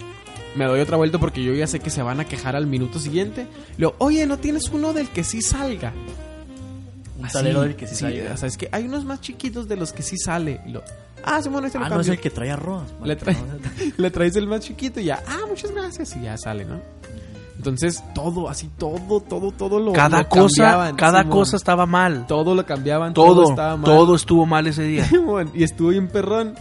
Me doy otra vuelta porque yo ya sé que se van a quejar al minuto siguiente. Le digo, oye, ¿no tienes uno del que sí salga? Un Así, salero del que sí salga. O sea, es que hay unos más chiquitos de los que sí sale. Y lo, ah, Simón, este lo Ah, no es el que trae arroz. Le, trae- le traes el más chiquito y ya, ah, muchas gracias. Y ya sale, ¿no? Entonces, todo, así, todo, todo, todo lo. Cada lo cosa, cambiaban, cada Simón. cosa estaba mal. Todo lo cambiaban, todo, Todo, estaba mal. todo estuvo mal ese día. Simón, y estuvo bien perrón.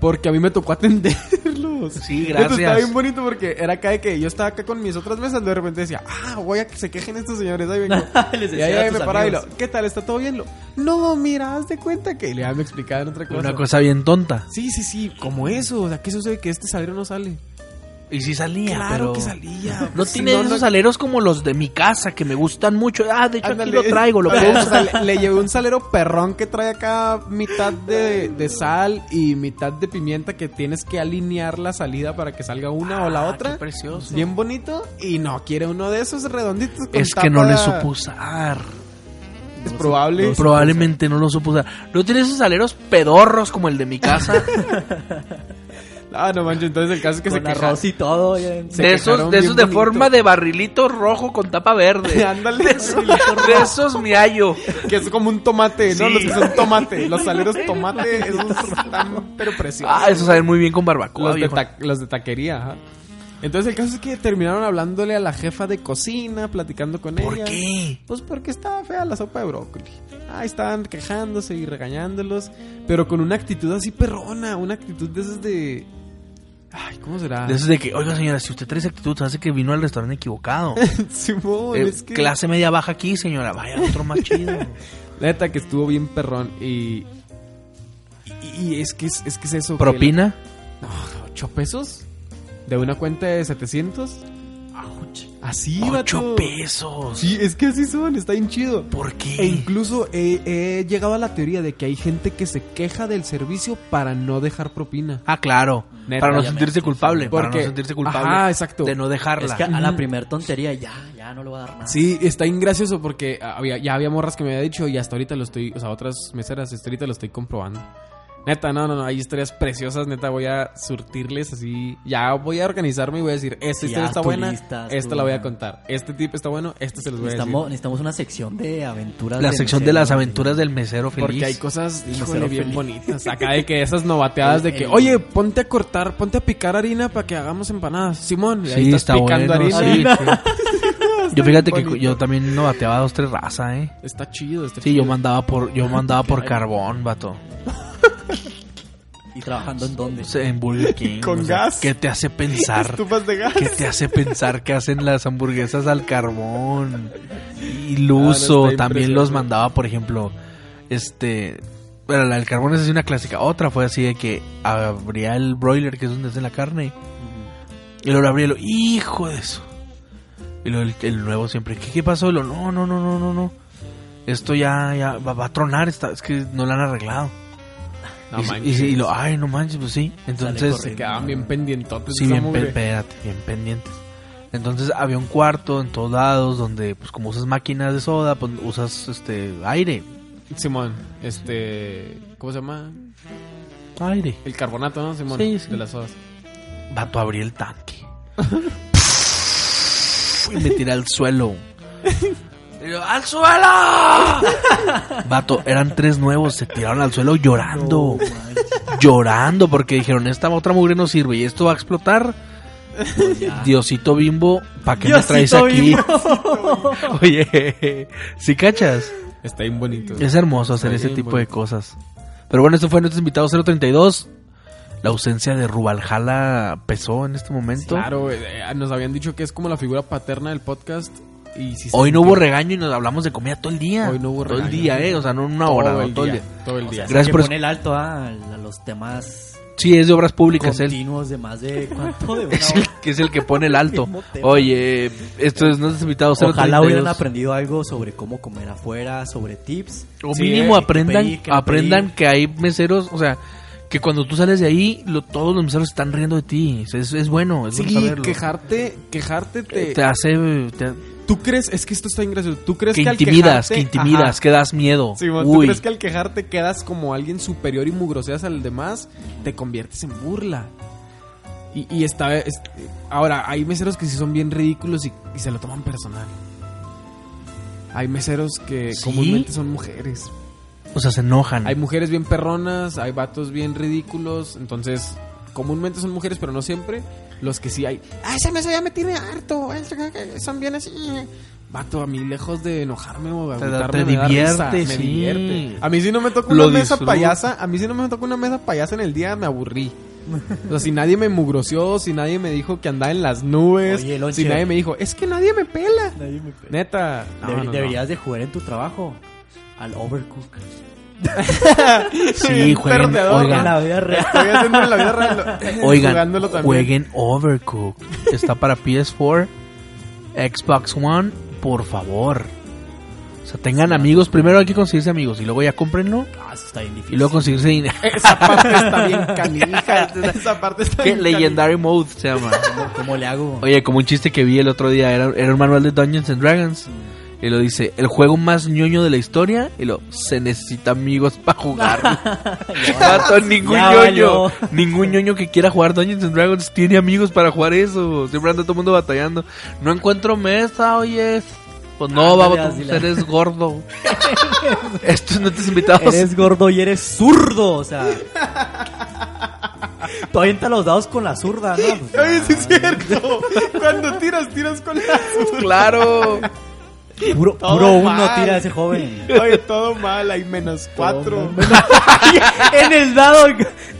Porque a mí me tocó atenderlos. Sí, gracias. Estaba bien bonito porque era acá de que yo estaba acá con mis otras mesas. De repente decía, ah, voy a que se quejen estos señores. Ahí vengo. Les y decía ahí, a ahí me paraba y lo. ¿qué tal? ¿Está todo bien? Lo, no, mira, haz de cuenta que. Y ya me explicaban otra cosa. Una cosa bien tonta. Sí, sí, sí, como eso. O sea, ¿qué sucede? Que este salero no sale. Y sí salía, Claro pero... que salía. No tiene esos aleros como los de mi casa que me gustan mucho. Ah, de hecho Ándale. aquí lo traigo, lo puedo usar. le, le llevé un salero perrón que trae acá mitad de, de sal y mitad de pimienta que tienes que alinear la salida para que salga una o la Ah, otra. qué precioso. Bien bonito. Y no quiere uno de esos redonditos. con Es que no le supo usar. Es probable. Probablemente no lo supo usar. ¿No tiene esos aleros pedorros como el de mi casa? Ah, no manches. Entonces el caso es que se Con arroz y todo. ya. de quejaron esos, de, esos de forma de barrilito rojo con tapa verde. Ándale. De esos, de esos me hallo. Que es como un tomate, ¿no? Sí. Los que son tomate. Los saleros tomate, esos están pero preciosos. Ah, esos saben muy bien con barbacoa. los, de ta- los de taquería, ajá. Entonces el caso es que terminaron hablándole a la jefa de cocina, platicando con ¿Por ella. qué? Pues porque estaba fea la sopa de brócoli. Ahí estaban quejándose y regañándolos, pero con una actitud así perrona, una actitud de esas de... Ay, ¿cómo será? De esos de que, oiga señora, si usted trae esa actitud, hace que vino al restaurante equivocado. Simón, Eh, es que... Clase media baja aquí, señora. Vaya, otro más chido. La neta que estuvo bien perrón y... Y, y es que es, es que es eso. que ¿Propina? la- No, ¿ocho pesos? ¿De una cuenta de 700? Así, Ocho vato. pesos. Sí, es que así son, está bien chido. ¿Por qué? E incluso he, he llegado a la teoría de que hay gente que se queja del servicio para no dejar propina. Ah, claro. Neta, para no sentirse culpable. para no sentirse culpable. Exacto. De no dejarla. Es que a la primer tontería ya, ya no le va a dar nada. Sí, está bien gracioso porque había, ya había morras que me había dicho y hasta ahorita lo estoy, o sea, otras meseras, hasta ahorita lo estoy comprobando. Neta, no, no, no, hay historias preciosas, neta, voy a surtirles así. Ya voy a organizarme y voy a decir, esta historia está buena, lista, esta la voy a contar. Este tip está bueno, este se los voy a decir. necesitamos una sección de aventuras. La sección de las aventuras del mesero feliz. Porque hay cosas, híjole, bien feliz. bonitas. Acá de que esas novateadas de que, El- oye, ponte a cortar, ponte a picar harina para que hagamos empanadas. Simón, y ahí Sí, estás está picando bueno. harina. sí, sí. Yo fíjate que yo también no bateaba dos, tres razas, ¿eh? Está chido, está Sí, chido. yo mandaba por, yo mandaba por carbón, vato. ¿Y trabajando en dónde? En Burger King. Con o sea, gas. ¿Qué te hace pensar? Estufas de gas. ¿Qué te hace pensar que hacen las hamburguesas al carbón? Iluso. no, está También los mandaba, por ejemplo, este... Bueno, la del carbón es así una clásica. Otra fue así de que abría el broiler, que es donde hace la carne. Y luego lo abría y lo... ¡Hijo de eso! Y luego el, el nuevo siempre... ¿Qué, qué pasó? Y lo... No, no, no, no, no, no. Esto ya, ya va, va a tronar. Está, es que no lo han arreglado. No y, y- manches. y lo... Ay, no manches, pues sí. Entonces... Se quedaban bien pendientotes. Sí, bien, pe- espérate, bien pendientes. Entonces había un cuarto en todos lados donde, pues como usas máquinas de soda, pues usas este aire. Simón, este. ¿Cómo se llama? Aire. El carbonato, ¿no? Simón. Sí, sí. De las sodas. Vato, abrí el tanque. y me tiré al suelo. Y yo, ¡Al suelo! Vato, eran tres nuevos, se tiraron al suelo llorando. llorando porque dijeron, esta otra mugre no sirve y esto va a explotar. Diosito bimbo, ¿para qué me traes aquí? Oye, ¿sí cachas? Está bien bonito. Es hermoso hacer ese tipo de cosas. Pero bueno, esto fue nuestro invitado 032. La ausencia de Rubaljala pesó en este momento. Claro, eh, nos habían dicho que es como la figura paterna del podcast. Y sí se Hoy no hubo regaño y nos hablamos de comida todo el día. Hoy no hubo Todo el regaño. día, ¿eh? O sea, no una Todo hora, no, todo el día, todo el O día. sea, Gracias que por- pone el alto a, a los temas Sí, es de obras públicas, él. continuos de más de cuánto de una Es el hora. que es el que pone el alto. Oye, esto es, no has invitado Ojalá 032. hubieran aprendido algo sobre cómo comer afuera, sobre tips. O Sí, mínimo eh, aprendan, que pedir, que no aprendan que hay meseros, o sea, que cuando tú sales de ahí, lo- todos los meseros están riendo de ti. Es, es- es bueno, es bueno Sí, saberlo. quejarte, quejarte te... Te hace... te- ¿Tú crees? Es que esto está ingracioso. ¿Tú crees que que, al intimidas, quejarte- que intimidas, Ajá. que das miedo. ¿tú crees que al quejarte quedas como alguien superior y mugroseas al demás? Te conviertes en burla. Y, y esta es- ahora, hay meseros que sí son bien ridículos y, y se lo toman personal. Hay meseros que ¿Sí? comúnmente son mujeres. o sea, se enojan. Hay mujeres bien perronas, hay vatos bien ridículos. Entonces, comúnmente son mujeres, pero no siempre. Los que sí hay. ¡Ah, ese mesero ya me tiene harto! eh, Son bien así. Vato, a mí lejos de enojarme o Te- agüitarme, te me da risa, divierte, me sí. divierte. A mí si no me toca Lo una mesa disfruto. payasa, a mí si no me toca una mesa payasa en el día, me aburrí. O sea, si nadie me mugroció, si nadie me dijo que andaba en las nubes, Oye, si nadie me dijo, es que nadie me pela. Nadie me Neta. no, Deber- no, no. Deberías de jugar en tu trabajo al Overcook. Sí, jueguen, Perdedor, oigan. La vida real. Estoy haciendo en la vida real. Oigan, jueguen Overcooked. Está para PS4, Xbox One, por favor. O sea, tengan amigos. Primero hay que conseguirse amigos y luego ya cómprenlo. Ah, eso está bien difícil. Y luego conseguirse dinero. Esa parte está bien canija. Esa parte está bien Legendary Mode se llama. ¿Cómo, cómo le hago? Oye, como un chiste que vi el otro día, era, era un manual de Dungeons and Dragons. Y lo dice, el juego más ñoño de la historia. Y lo, se necesita amigos para jugar. Vato, ningún Ya ñoño. valió. Ningún ñoño que quiera jugar Dungeons and Dragons tiene amigos para jugar eso. Siempre anda todo el mundo batallando. No encuentro mesa, oye. Pues no, vamos, así tú la- eres gordo. Estos no te has invitado. Eres gordo y eres zurdo, o sea. Tú avientas los dados con la zurda, ¿no? Pues, Oye, sí es cierto. Cuando tiras, tiras con la zurda. Claro. Puro, uno mal. tira ese joven. Oye, todo mal, hay menos cuatro. en el dado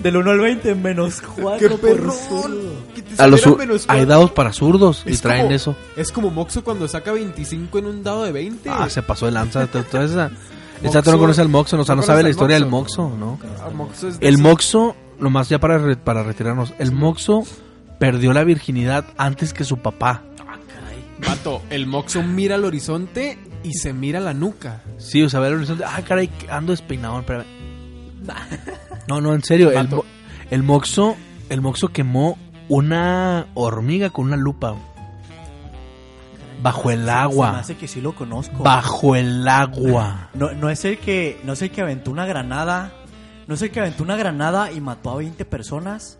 del 1 al 20, menos 4 ¡Qué por perrón! zurdo. Que te A los menos hay cuatro. dados para zurdos y Es traen como- eso. Es como Moxo cuando saca 25 en un dado de 20. Ah, se pasó de lanza. Toda esa, esa Moxo- tú no conoce al Moxo, o sea, ¿no no sabe la conoces al historia del Moxo? Moxo, ¿no? Ah, Moxo es de El esos- Moxo, nomás ya para, re- para retirarnos, el Moxo perdió la virginidad antes que su papá. Vato, el Moxo mira al horizonte y se mira la nuca. Sí, o sea, ve el horizonte. Ah, caray, ando despeinado, espérame. No, no, en serio, el, mo- el Moxo, el Moxo quemó una hormiga con una lupa. Bajo el Se me agua. hace que sí lo conozco. Bajo el agua. No, no es el que no es el que aventó una granada. No es el que aventó una granada y mató a 20 personas.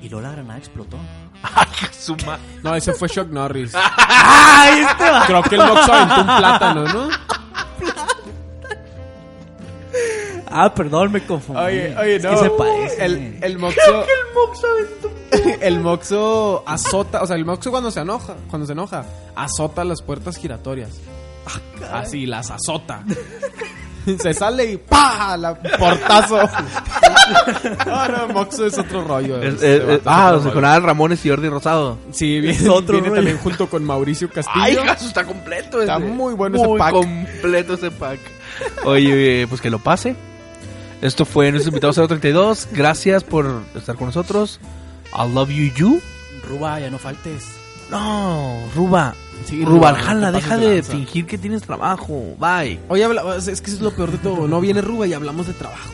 Y luego la granada explotó. No, ese fue Shock Norris. ¡Ay, este va! Creo que el Moxo aventó un plátano, ¿no? Ah, perdón, me confundí. Oye, oye, Es no. que se parece. El, el Moxo. el Moxo azota. O sea, el Moxo cuando se enoja. Cuando se enoja, azota las puertas giratorias. Así, las azota. se sale y ¡pa! La portazo. no, no, Moxo es otro rollo. Es- Este es- vato es ah, otro o sea, rollo. con Adal Ramones y Jordi Rosado. Sí, viene, Es otro viene rollo. también junto con Mauricio Castillo. Ay, caso, está completo. Está ese. muy bueno ese Muy pack. completo ese pack. Oye, pues que lo pase. Esto fue nuestro invitado 032. Gracias por estar con nosotros. I love you, you. Ruba, ya no faltes. No, Ruba. Sí, Ruba, Ruba, no Aljala, te deja de fingir que tienes trabajo. Bye. Oye, es que eso es lo peor de todo. No viene Ruba y hablamos de trabajo.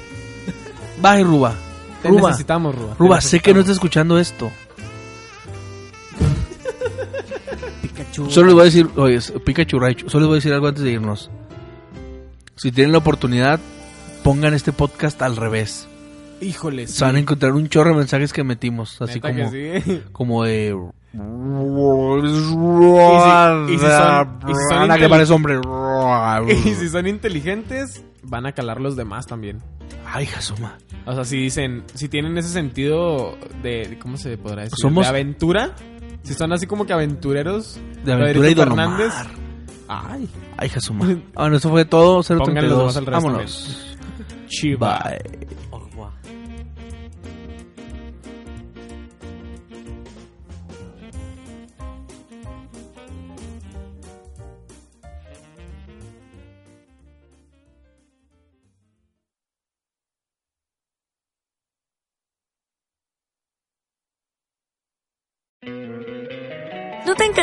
Bye, Ruba. Te Ruba, necesitamos, Ruba. Ruba, sé que no estás escuchando esto. Pikachu. Solo les voy a decir, oye, Pikachu Raichu, solo les voy a decir algo antes de irnos. Si tienen la oportunidad, pongan este podcast al revés. Híjole, sí. Se van a encontrar un chorro de mensajes que metimos, así como, que sí. como de... y si son- y si son Ana, que parece hombre. Y si son inteligentes, van a calar los demás también. Ay, Jasuma. O sea, si dicen, si tienen ese sentido de, ¿cómo se podrá decir? Somos- De aventura. Si son así como que aventureros. De aventura y. Ay, Ay, Jasuma. Bueno, eso fue todo. Pongan los 032. demás al revés Vámonos. chiva. Bye.